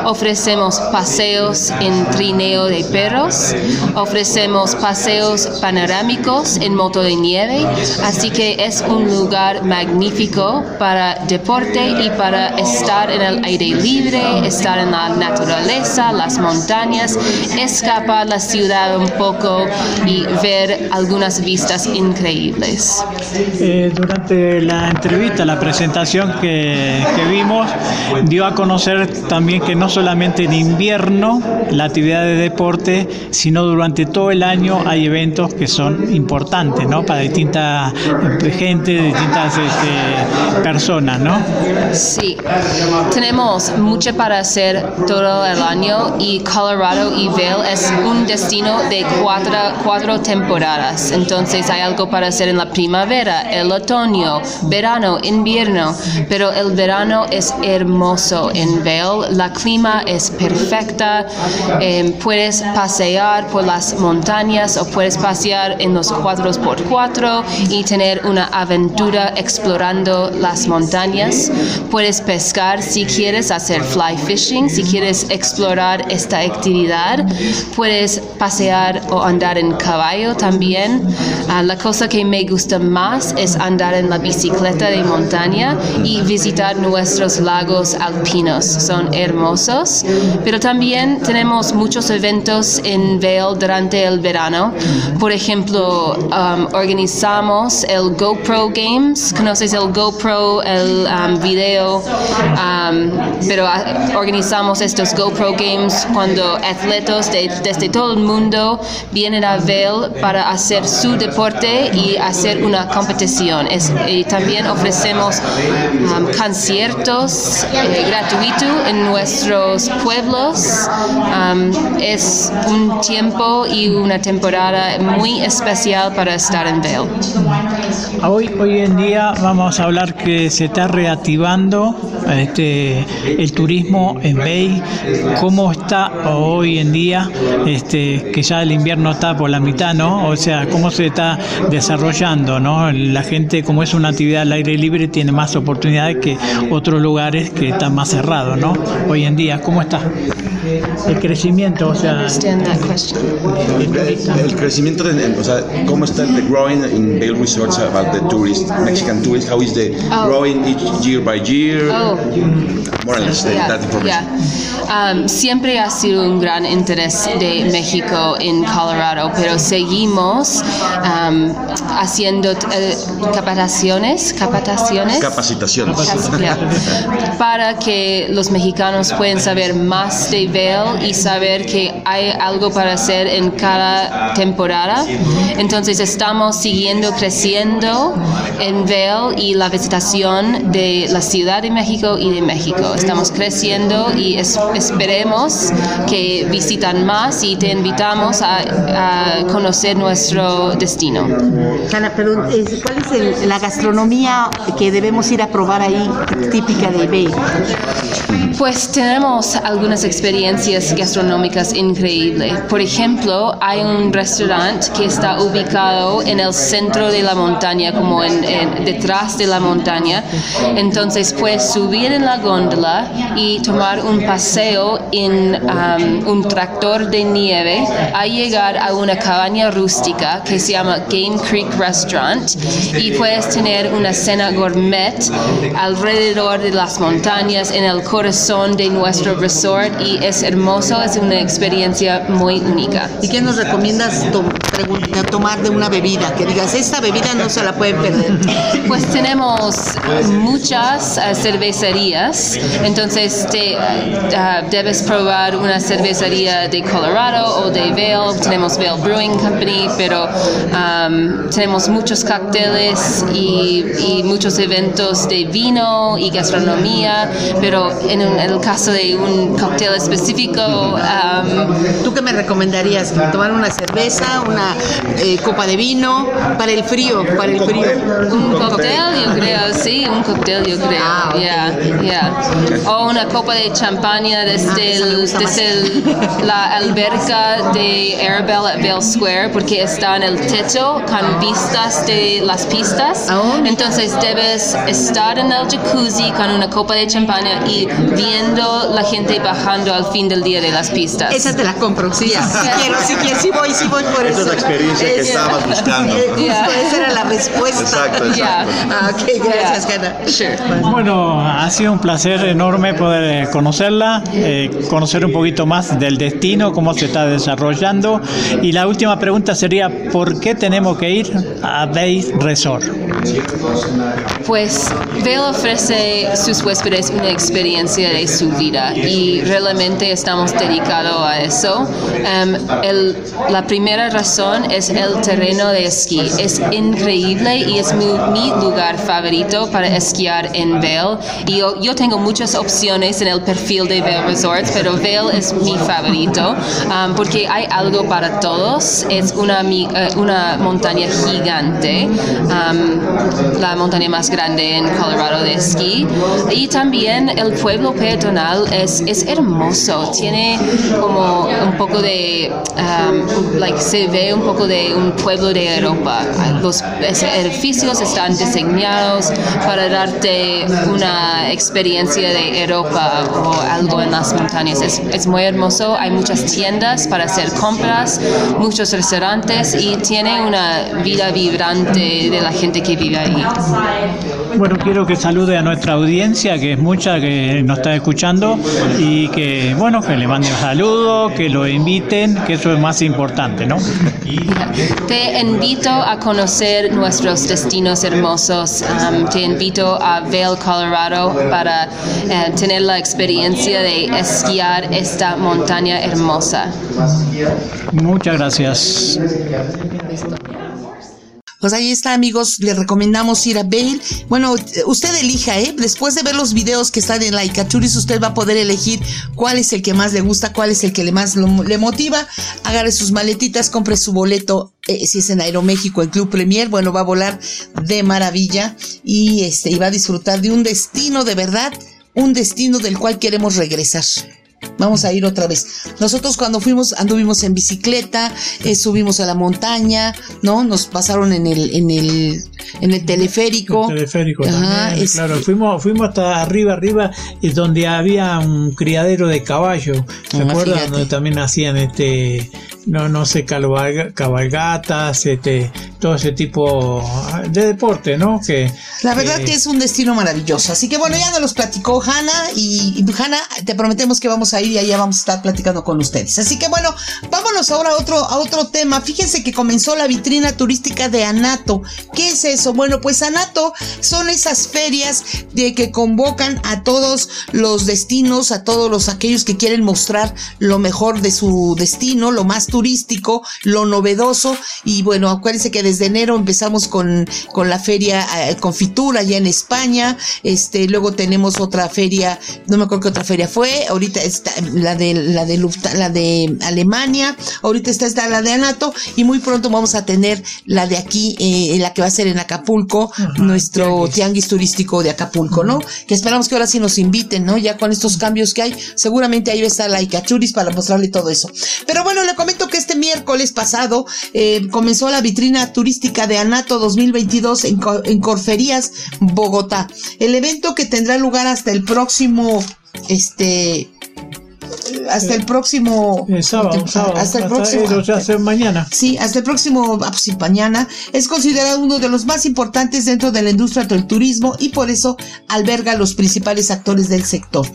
ofrecemos paseos en trineo de perros, ofrecemos paseos panorámicos en moto de nieve, así que es un lugar magnífico para deporte y para estar en el aire libre, estar en la naturaleza, las montañas, escapar la ciudad un poco y ver algunas vistas increíbles. Eh, durante la entrevista, la presentación que, que, vimos, dio a conocer también que no solamente en invierno la actividad de deporte, sino durante todo el año hay eventos que son importantes, ¿no? Para distinta gente, distintas este, personas, ¿no? Sí, tenemos mucho para hacer todo el año y Colorado y Vail es un destino de cuatro, cuatro temporadas. Entonces hay algo para hacer en la primavera, el otoño, verano, invierno. Pero el verano es hermoso en Vail, la clima es perfecta, eh, puedes pasear por las montañas o puedes pasear en los 4x4 y tener una aventura explorando las montañas. Puedes pescar si quieres hacer fly fishing, si quieres explorar esta actividad. Puedes pasear o andar en caballo también. Uh, la cosa que me gusta más es andar en la bicicleta de montaña y visitar nuestros lagos alpinos. Son hermosos, pero también tenemos muchos eventos en Vail durante el verano. Por ejemplo, um, organizamos el GoPro Games. ¿Conoces el GoPro, el um, video? Um, pero uh, organizamos estos GoPro Games cuando atletas de, desde todo el mundo vienen a Vail para hacer su deporte y hacer una competición. Es, y también ofrecemos um, conciertos eh, gratuitos en nuestros pueblos. Um, es un tiempo y una temporada muy especial para estar en Vail. Hoy, hoy en día vamos a hablar que se está reactivando este, el turismo en Vail. ¿Cómo está hoy en día? Este, que ya el invierno está por la mitad, ¿no? O sea, ¿cómo se está desarrollando, ¿no? La gente, como es una actividad al aire libre, tiene más oportunidades que otros lugares que están más cerrados. Colorado, ¿no? Hoy en día, ¿cómo está? El crecimiento, o sea... El, el crecimiento, de, o sea, ¿cómo está the growing in Vail Resorts about the tourists, Mexican tourists? How is the Oh. growing each year by year? Oh. More or less, that- Yeah, that information. yeah. Um, siempre ha sido un gran interés de México en Colorado, pero seguimos um, haciendo eh, capacitaciones, capacitaciones Capacitaciones. Yeah. para que los mexicanos puedan saber más de Vail y saber que hay algo para hacer en cada temporada. Entonces estamos siguiendo creciendo en Vail y la visitación de la Ciudad de México y de México. Estamos creciendo y es- esperemos que visitan más y te invitamos a, a conocer nuestro destino. Perdón, es- ¿cuál es el- la gastronomía que debemos ir a probar ahí, típica de Bay? Pues tenemos algunas experiencias gastronómicas increíbles. Por ejemplo, hay un restaurante que está ubicado en el centro de la montaña, como en, detrás de la montaña. Entonces puedes subir en la góndola y tomar un paseo en um, un tractor de nieve a llegar a una cabaña rústica que se llama Game Creek Restaurant y puedes tener una cena gourmet alrededor de las montañas en el corazón de nuestro resort y es hermoso, es una experiencia muy única. ¿Y qué nos recomiendas to- tomar de una bebida? Que digas, esta bebida no se la pueden perder. Pues tenemos muchas eh, cervecerías, entonces te, ah, debes probar una cervecería de Colorado o de Vail. Tenemos Vail Brewing Company, pero am, tenemos muchos cócteles y, y muchos eventos de vino y gastronomía, pero en, un- en el caso de un cóctel específico, am, ¿Tú qué me recomendarías? ¿Tomar una cerveza, una eh, copa de vino? Para el frío, para el frío. Un cóctel, yo creo, sí, un cóctel, yo creo. Ah, ok. yeah, yeah. O una copa de champaña desde, Ah, el- desde el- la alberca de Arabelle at Vail Square, porque está en el techo con vistas de las pistas. Oh. Entonces debes estar en el jacuzzi con una copa de champaña y viendo la gente bajando al fin del día de las pistas. Esa te la compro, sí, ya. Sí quiero, sí quiero, sí voy, sí voy por Esa eso. es la experiencia que Es- estabas buscando. Yeah. esa era la respuesta. Exacto, exacto. Yeah. Ah, ok, gracias, Hanna. Sure. Bueno, ha sido un placer enorme poder eh, conocerla, eh, conocer un poquito más del destino, cómo se está desarrollando. Y la última pregunta sería, ¿por qué tenemos que ir a Bay Resort? Pues Vail ofrece a sus huéspedes una experiencia de su vida y realmente estamos dedicados a eso. Em, el- la primera razón es el terreno de esquí. Es increíble y es mi, mi lugar favorito para esquiar en Vail. Y yo, yo tengo muchas opciones en el perfil de Vail Resorts, pero Vail es mi favorito um, porque hay algo para todos. Es una, eh, una montaña gigante, um, la montaña más grande en Colorado de esquí. Y también el pueblo peatonal es, es hermoso. Tiene como un poco de, um, like, se ve un poco de un pueblo de Europa. Los edificios están diseñados para darte una experiencia de Europa o algo en las montañas. Es, es muy hermoso. Hay muchas tiendas para hacer compras, muchos restaurantes y tiene una vida vibrante de la gente que vive ahí. Bueno, quiero que salude a nuestra audiencia, que es mucha que nos está escuchando, y que, bueno, que le manden saludos, que lo inviten, que eso es más importante, ¿no? Te invito a conocer nuestros destinos hermosos. Um, te invito a Vail, Colorado, para eh, tener la experiencia de esquiar esta montaña hermosa. Muchas gracias. Pues ahí está, amigos. Le recomendamos ir a Vail. Bueno, usted elija, ¿eh? Después de ver los videos que están en Laika Tourist, usted va a poder elegir cuál es el que más le gusta, cuál es el que le más le motiva. Agarre sus maletitas, compre su boleto. eh, si es en Aeroméxico, en Club Premier, bueno, va a volar de maravilla y este, y va a disfrutar de un destino de verdad, un destino del cual queremos regresar. Vamos a ir otra vez. Nosotros cuando fuimos anduvimos en bicicleta, eh, subimos a la montaña, ¿no? Nos pasaron en el, en el, en el teleférico. El teleférico Ajá, también, es- claro. Fuimos, fuimos hasta arriba, arriba, y donde había un criadero de caballos. ¿Se Ah, acuerdan? Donde también hacían este, no, no sé, cabalga- cabalgatas, este, todo ese tipo de deporte, ¿no? Que, La verdad que es un destino maravilloso. Así que bueno, ya nos los platicó Hanna y, y Hanna, te prometemos que vamos a ir y allá vamos a estar platicando con ustedes. Así que bueno, vámonos ahora a otro, a otro tema. Fíjense que comenzó la vitrina turística de Anato. ¿Qué es eso? Bueno, pues Anato son esas ferias de que convocan a todos los destinos, a todos los aquellos que quieren mostrar lo mejor de su destino, lo más turístico, lo novedoso. Y bueno, acuérdense que desde enero empezamos con, con la feria eh, Confitura allá en España. Este, luego tenemos otra feria, no me acuerdo qué otra feria fue. Ahorita está la de la de la de Alemania. Ahorita está, está la de Anato y muy pronto vamos a tener la de aquí, eh, la que va a ser en Acapulco, nuestro tianguis. turístico de Acapulco, ¿no? Que esperamos que ahora sí nos inviten, ¿no? Ya con estos cambios que hay, seguramente ahí va a estar la Icachuris para mostrarle todo eso. Pero bueno, le comento que este miércoles pasado eh, comenzó la vitrina turística de Anato 2022 en, en Corferías, Bogotá. El evento que tendrá lugar hasta el próximo, este, hasta el próximo Eh, sábado, sábado, hasta el próximo o sea, hacer mañana. Sí, hasta el próximo, ah, pues sí, mañana, es considerado uno de los más importantes dentro de la industria del turismo y por eso alberga a los principales actores del sector.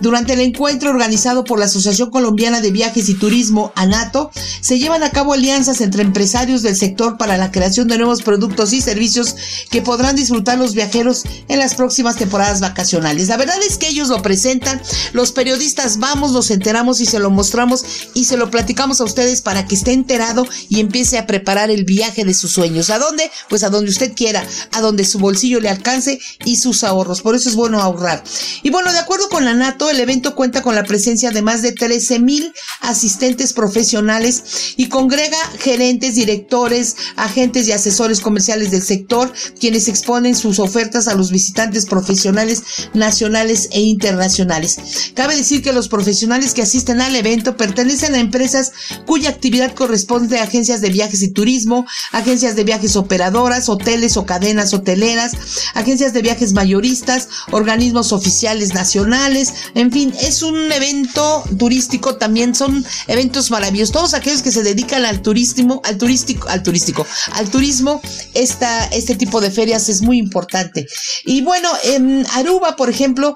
Durante el encuentro organizado por la Asociación Colombiana de Viajes y Turismo, ANATO, se llevan a cabo alianzas entre empresarios del sector para la creación de nuevos productos y servicios que podrán disfrutar los viajeros en las próximas temporadas vacacionales. La verdad es que ellos lo presentan, los periodistas vamos, nos enteramos y se lo mostramos y se lo platicamos a ustedes para que esté enterado y empiece a preparar el viaje de sus sueños. ¿A dónde? Pues a donde usted quiera, a donde su bolsillo le alcance y sus ahorros. Por eso es bueno ahorrar. Y bueno, de acuerdo con la NATO, el evento cuenta con la presencia de más de 13 mil asistentes profesionales y congrega gerentes, directores, agentes y asesores comerciales del sector, quienes exponen sus ofertas a los visitantes profesionales nacionales e internacionales. Cabe decir que los profesionales que asisten al evento pertenecen a empresas cuya actividad corresponde a agencias de viajes y turismo, agencias de viajes operadoras, hoteles o cadenas hoteleras, agencias de viajes mayoristas, organismos oficiales nacionales, en fin, es un evento turístico también, son eventos maravillosos. Todos aquellos que se dedican al turismo, al turístico, al turístico, al turismo, esta, este tipo de ferias es muy importante. Y bueno, en Aruba, por ejemplo,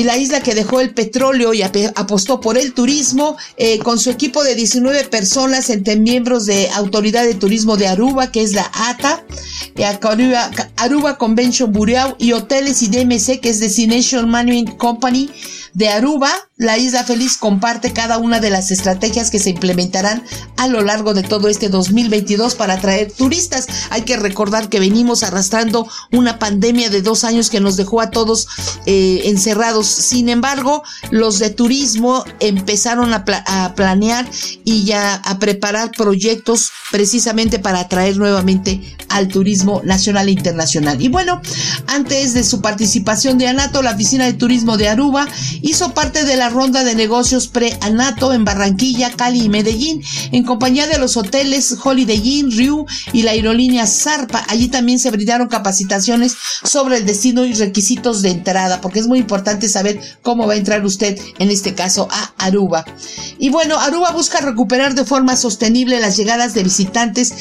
y la isla que dejó el petróleo y ape- apostó por el turismo, eh, con su equipo de 19 personas, entre miembros de Autoridad de Turismo de Aruba, que es la ATA, eh, Aruba, Aruba Convention Bureau y hoteles y DMC, que es Destination Management Company de Aruba, la Isla Feliz comparte cada una de las estrategias que se implementarán a lo largo de todo este 2022 para atraer turistas. Hay que recordar que venimos arrastrando una pandemia de dos años que nos dejó a todos eh, encerrados. Sin embargo, los de turismo empezaron a, a planear y ya a preparar proyectos precisamente para atraer nuevamente al turismo nacional e internacional. Y bueno, antes de su participación de ANATO, la Oficina de Turismo de Aruba hizo parte de la ronda de negocios pre-ANATO en Barranquilla, Cali y Medellín, en compañía de los hoteles Holiday Inn, Riu y la aerolínea Zarpa. Allí también se brindaron capacitaciones sobre el destino y requisitos de entrada, porque es muy importante saber cómo va a entrar usted, en este caso, a Aruba. Y bueno, Aruba busca recuperar de forma sostenible las llegadas de visitantes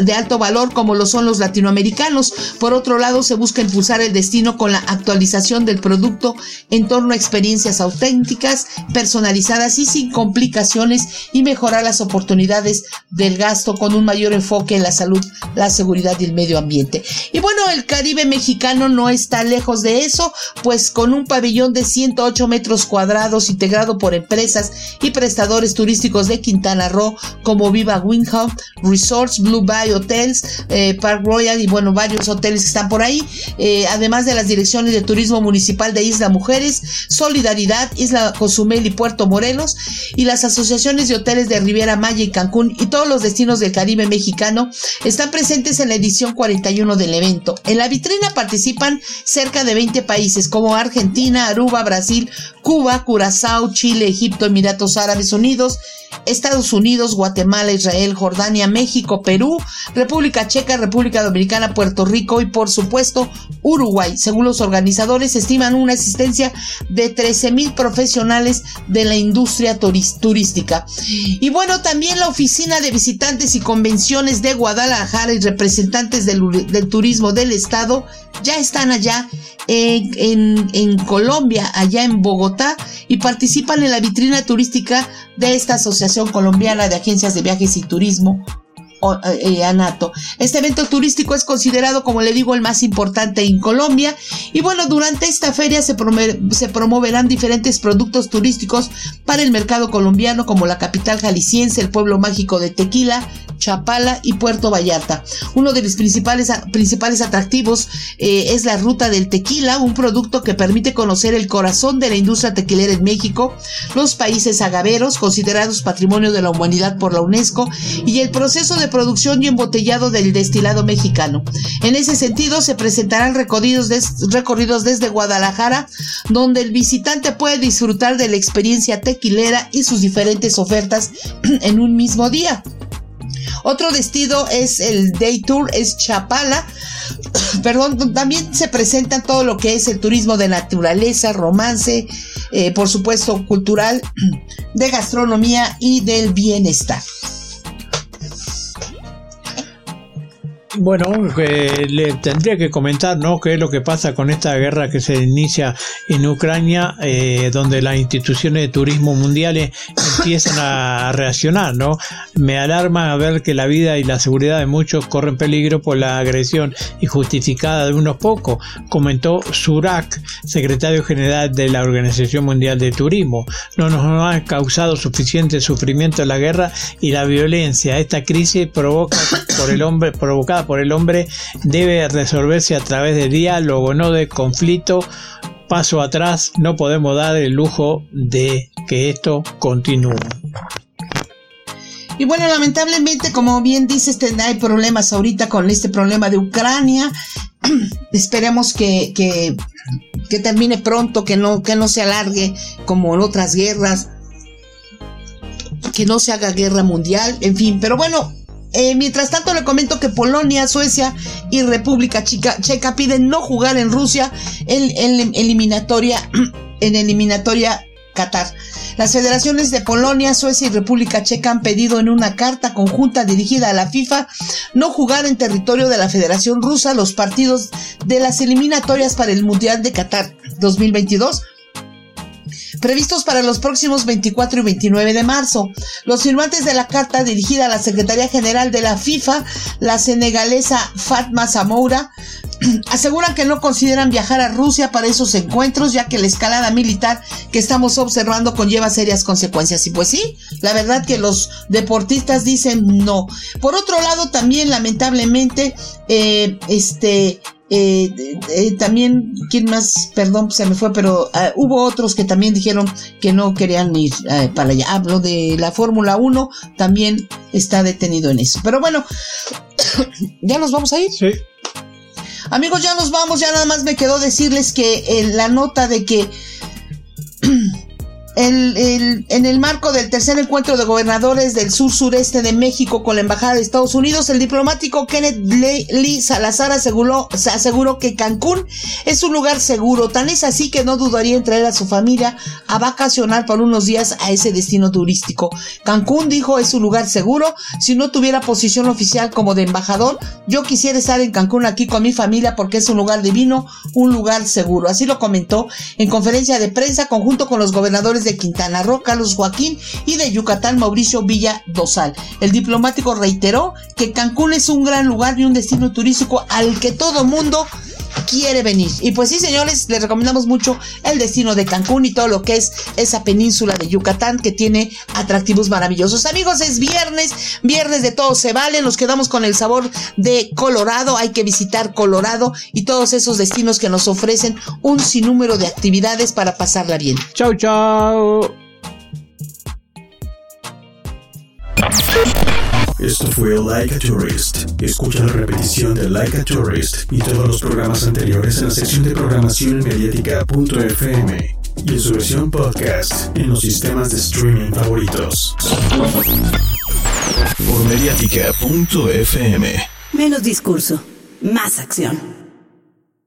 de alto valor como lo son los latinoamericanos. Por otro lado, se busca impulsar el destino con la actualización del producto en torno a experiencias auténticas, personalizadas y sin complicaciones y mejorar las oportunidades del gasto con un mayor enfoque en la salud, la seguridad y el medio ambiente. Y bueno, el Caribe mexicano no está lejos de eso, pues con un pabellón de 108 metros cuadrados integrado por empresas y prestadores turísticos de Quintana Roo como Viva Windham Resorts, Blue Bay Hotels, eh, Park Royal y bueno, varios hoteles que están por ahí, eh, además de las direcciones de turismo municipal de Isla Mujeres, Solidaridad, Isla Cozumel y Puerto Morelos y las asociaciones de hoteles de Riviera Maya y Cancún y todos los destinos del Caribe mexicano están presentes en la edición 41 del evento. En la vitrina participan cerca de 20 países como Argentina, Aruba, Brasil, Cuba, Curazao, Chile, Egipto, Emiratos Árabes Unidos, Estados Unidos, Guatemala, Israel, Jordania, México, Perú, República Checa, República Dominicana, Puerto Rico y por supuesto Uruguay. Según los organizadores, estiman una asistencia de 13 mil profesionales de la industria turística. Y bueno, también la Oficina de Visitantes y Convenciones de Guadalajara y representantes del, turismo del estado ya están allá en, en, Colombia, allá en Bogotá, y participan en la vitrina turística de esta Asociación Colombiana de Agencias de Viajes y Turismo, eh, eh, ANATO. Este evento turístico es considerado, como le digo, el más importante en Colombia. Y bueno, durante esta feria se, promoverán diferentes productos turísticos para el mercado colombiano, como la capital jalisciense, el pueblo mágico de Tequila, Chapala y Puerto Vallarta. Uno de los principales, principales atractivos eh, es la ruta del tequila, un producto que permite conocer el corazón de la industria tequilera en México, los países agaveros, considerados patrimonio de la humanidad por la UNESCO, y el proceso de producción y embotellado del destilado mexicano. En ese sentido, se presentarán recorridos, recorridos desde Guadalajara, donde el visitante puede disfrutar de la experiencia tequilera y sus diferentes ofertas en un mismo día. Otro destino es el Day Tour, es Chapala. Perdón, también se presenta todo lo que es el turismo de naturaleza, romance, eh, por supuesto cultural, de gastronomía y del bienestar. Bueno, le tendría que comentar, ¿no? ¿Qué es lo que pasa con esta guerra que se inicia en Ucrania, eh, donde las instituciones de turismo mundiales empiezan a reaccionar, ¿no? Me alarma ver que la vida y la seguridad de muchos corren peligro por la agresión injustificada de unos pocos, comentó Surak, secretario general de la Organización Mundial de Turismo. No nos ha causado suficiente sufrimiento la guerra y la violencia. Esta crisis provoca por el hombre provocada por el hombre debe resolverse a través de diálogo, no de conflicto. Paso atrás, no podemos dar el lujo de que esto continúe. Y bueno, lamentablemente, como bien dices, hay problemas ahorita con este problema de Ucrania. Esperemos que, que, que, termine pronto, que no, que no se alargue como en otras guerras, que no se haga guerra mundial, en fin. Pero bueno, eh, mientras tanto, le comento que Polonia, Suecia y República Checa piden no jugar en Rusia en, eliminatoria, en eliminatoria Qatar. Las federaciones de Polonia, Suecia y República Checa han pedido en una carta conjunta dirigida a la FIFA no jugar en territorio de la Federación Rusa los partidos de las eliminatorias para el Mundial de Qatar 2022 previstos para los próximos 24 y 29 de marzo. Los firmantes de la carta dirigida a la Secretaría General de la FIFA, la senegalesa Fatma Zamoura, aseguran que no consideran viajar a Rusia para esos encuentros, ya que la escalada militar que estamos observando conlleva serias consecuencias. Y pues sí, la verdad que los deportistas dicen no. Por otro lado, también lamentablemente, eh, este, eh, eh, también, ¿quién más? Perdón, se me fue, pero ah, hubo otros que también dijeron que no querían ir eh, para allá. Hablo de la Fórmula 1, también está detenido en eso. Pero bueno, ¿ya nos vamos a ir? Sí. Amigos, ya nos vamos, ya nada más me quedó decirles que la nota de que en el marco del tercer encuentro de gobernadores del sur sureste de México con la Embajada de Estados Unidos, el diplomático Kenneth Lee Salazar aseguró, aseguró que Cancún es un lugar seguro. Tan es así que no dudaría en traer a su familia a vacacionar por unos días a ese destino turístico. Cancún dijo es un lugar seguro. Si no tuviera posición oficial como de embajador, yo quisiera estar en Cancún aquí con mi familia porque es un lugar divino, un lugar seguro. Así lo comentó en conferencia de prensa conjunto con los gobernadores de Quintana Roo, Carlos Joaquín, y de Yucatán, Mauricio Villa Dosal. El diplomático reiteró que Cancún es un gran lugar y un destino turístico al que todo mundo quiere venir. Y pues sí, señores, les recomendamos mucho el destino de Cancún y todo lo que es esa península de Yucatán que tiene atractivos maravillosos. Amigos, es viernes, viernes de todo se vale, nos quedamos con el sabor de Colorado, hay que visitar Colorado y todos esos destinos que nos ofrecen un sinnúmero de actividades para pasarla bien. Chao, chao. Esto fue Like a Tourist. Escucha la repetición de Like a Tourist y todos los programas anteriores en la sección de programación mediática.fm y en su versión podcast en los sistemas de streaming favoritos. Por mediática.fm. Menos discurso, más acción.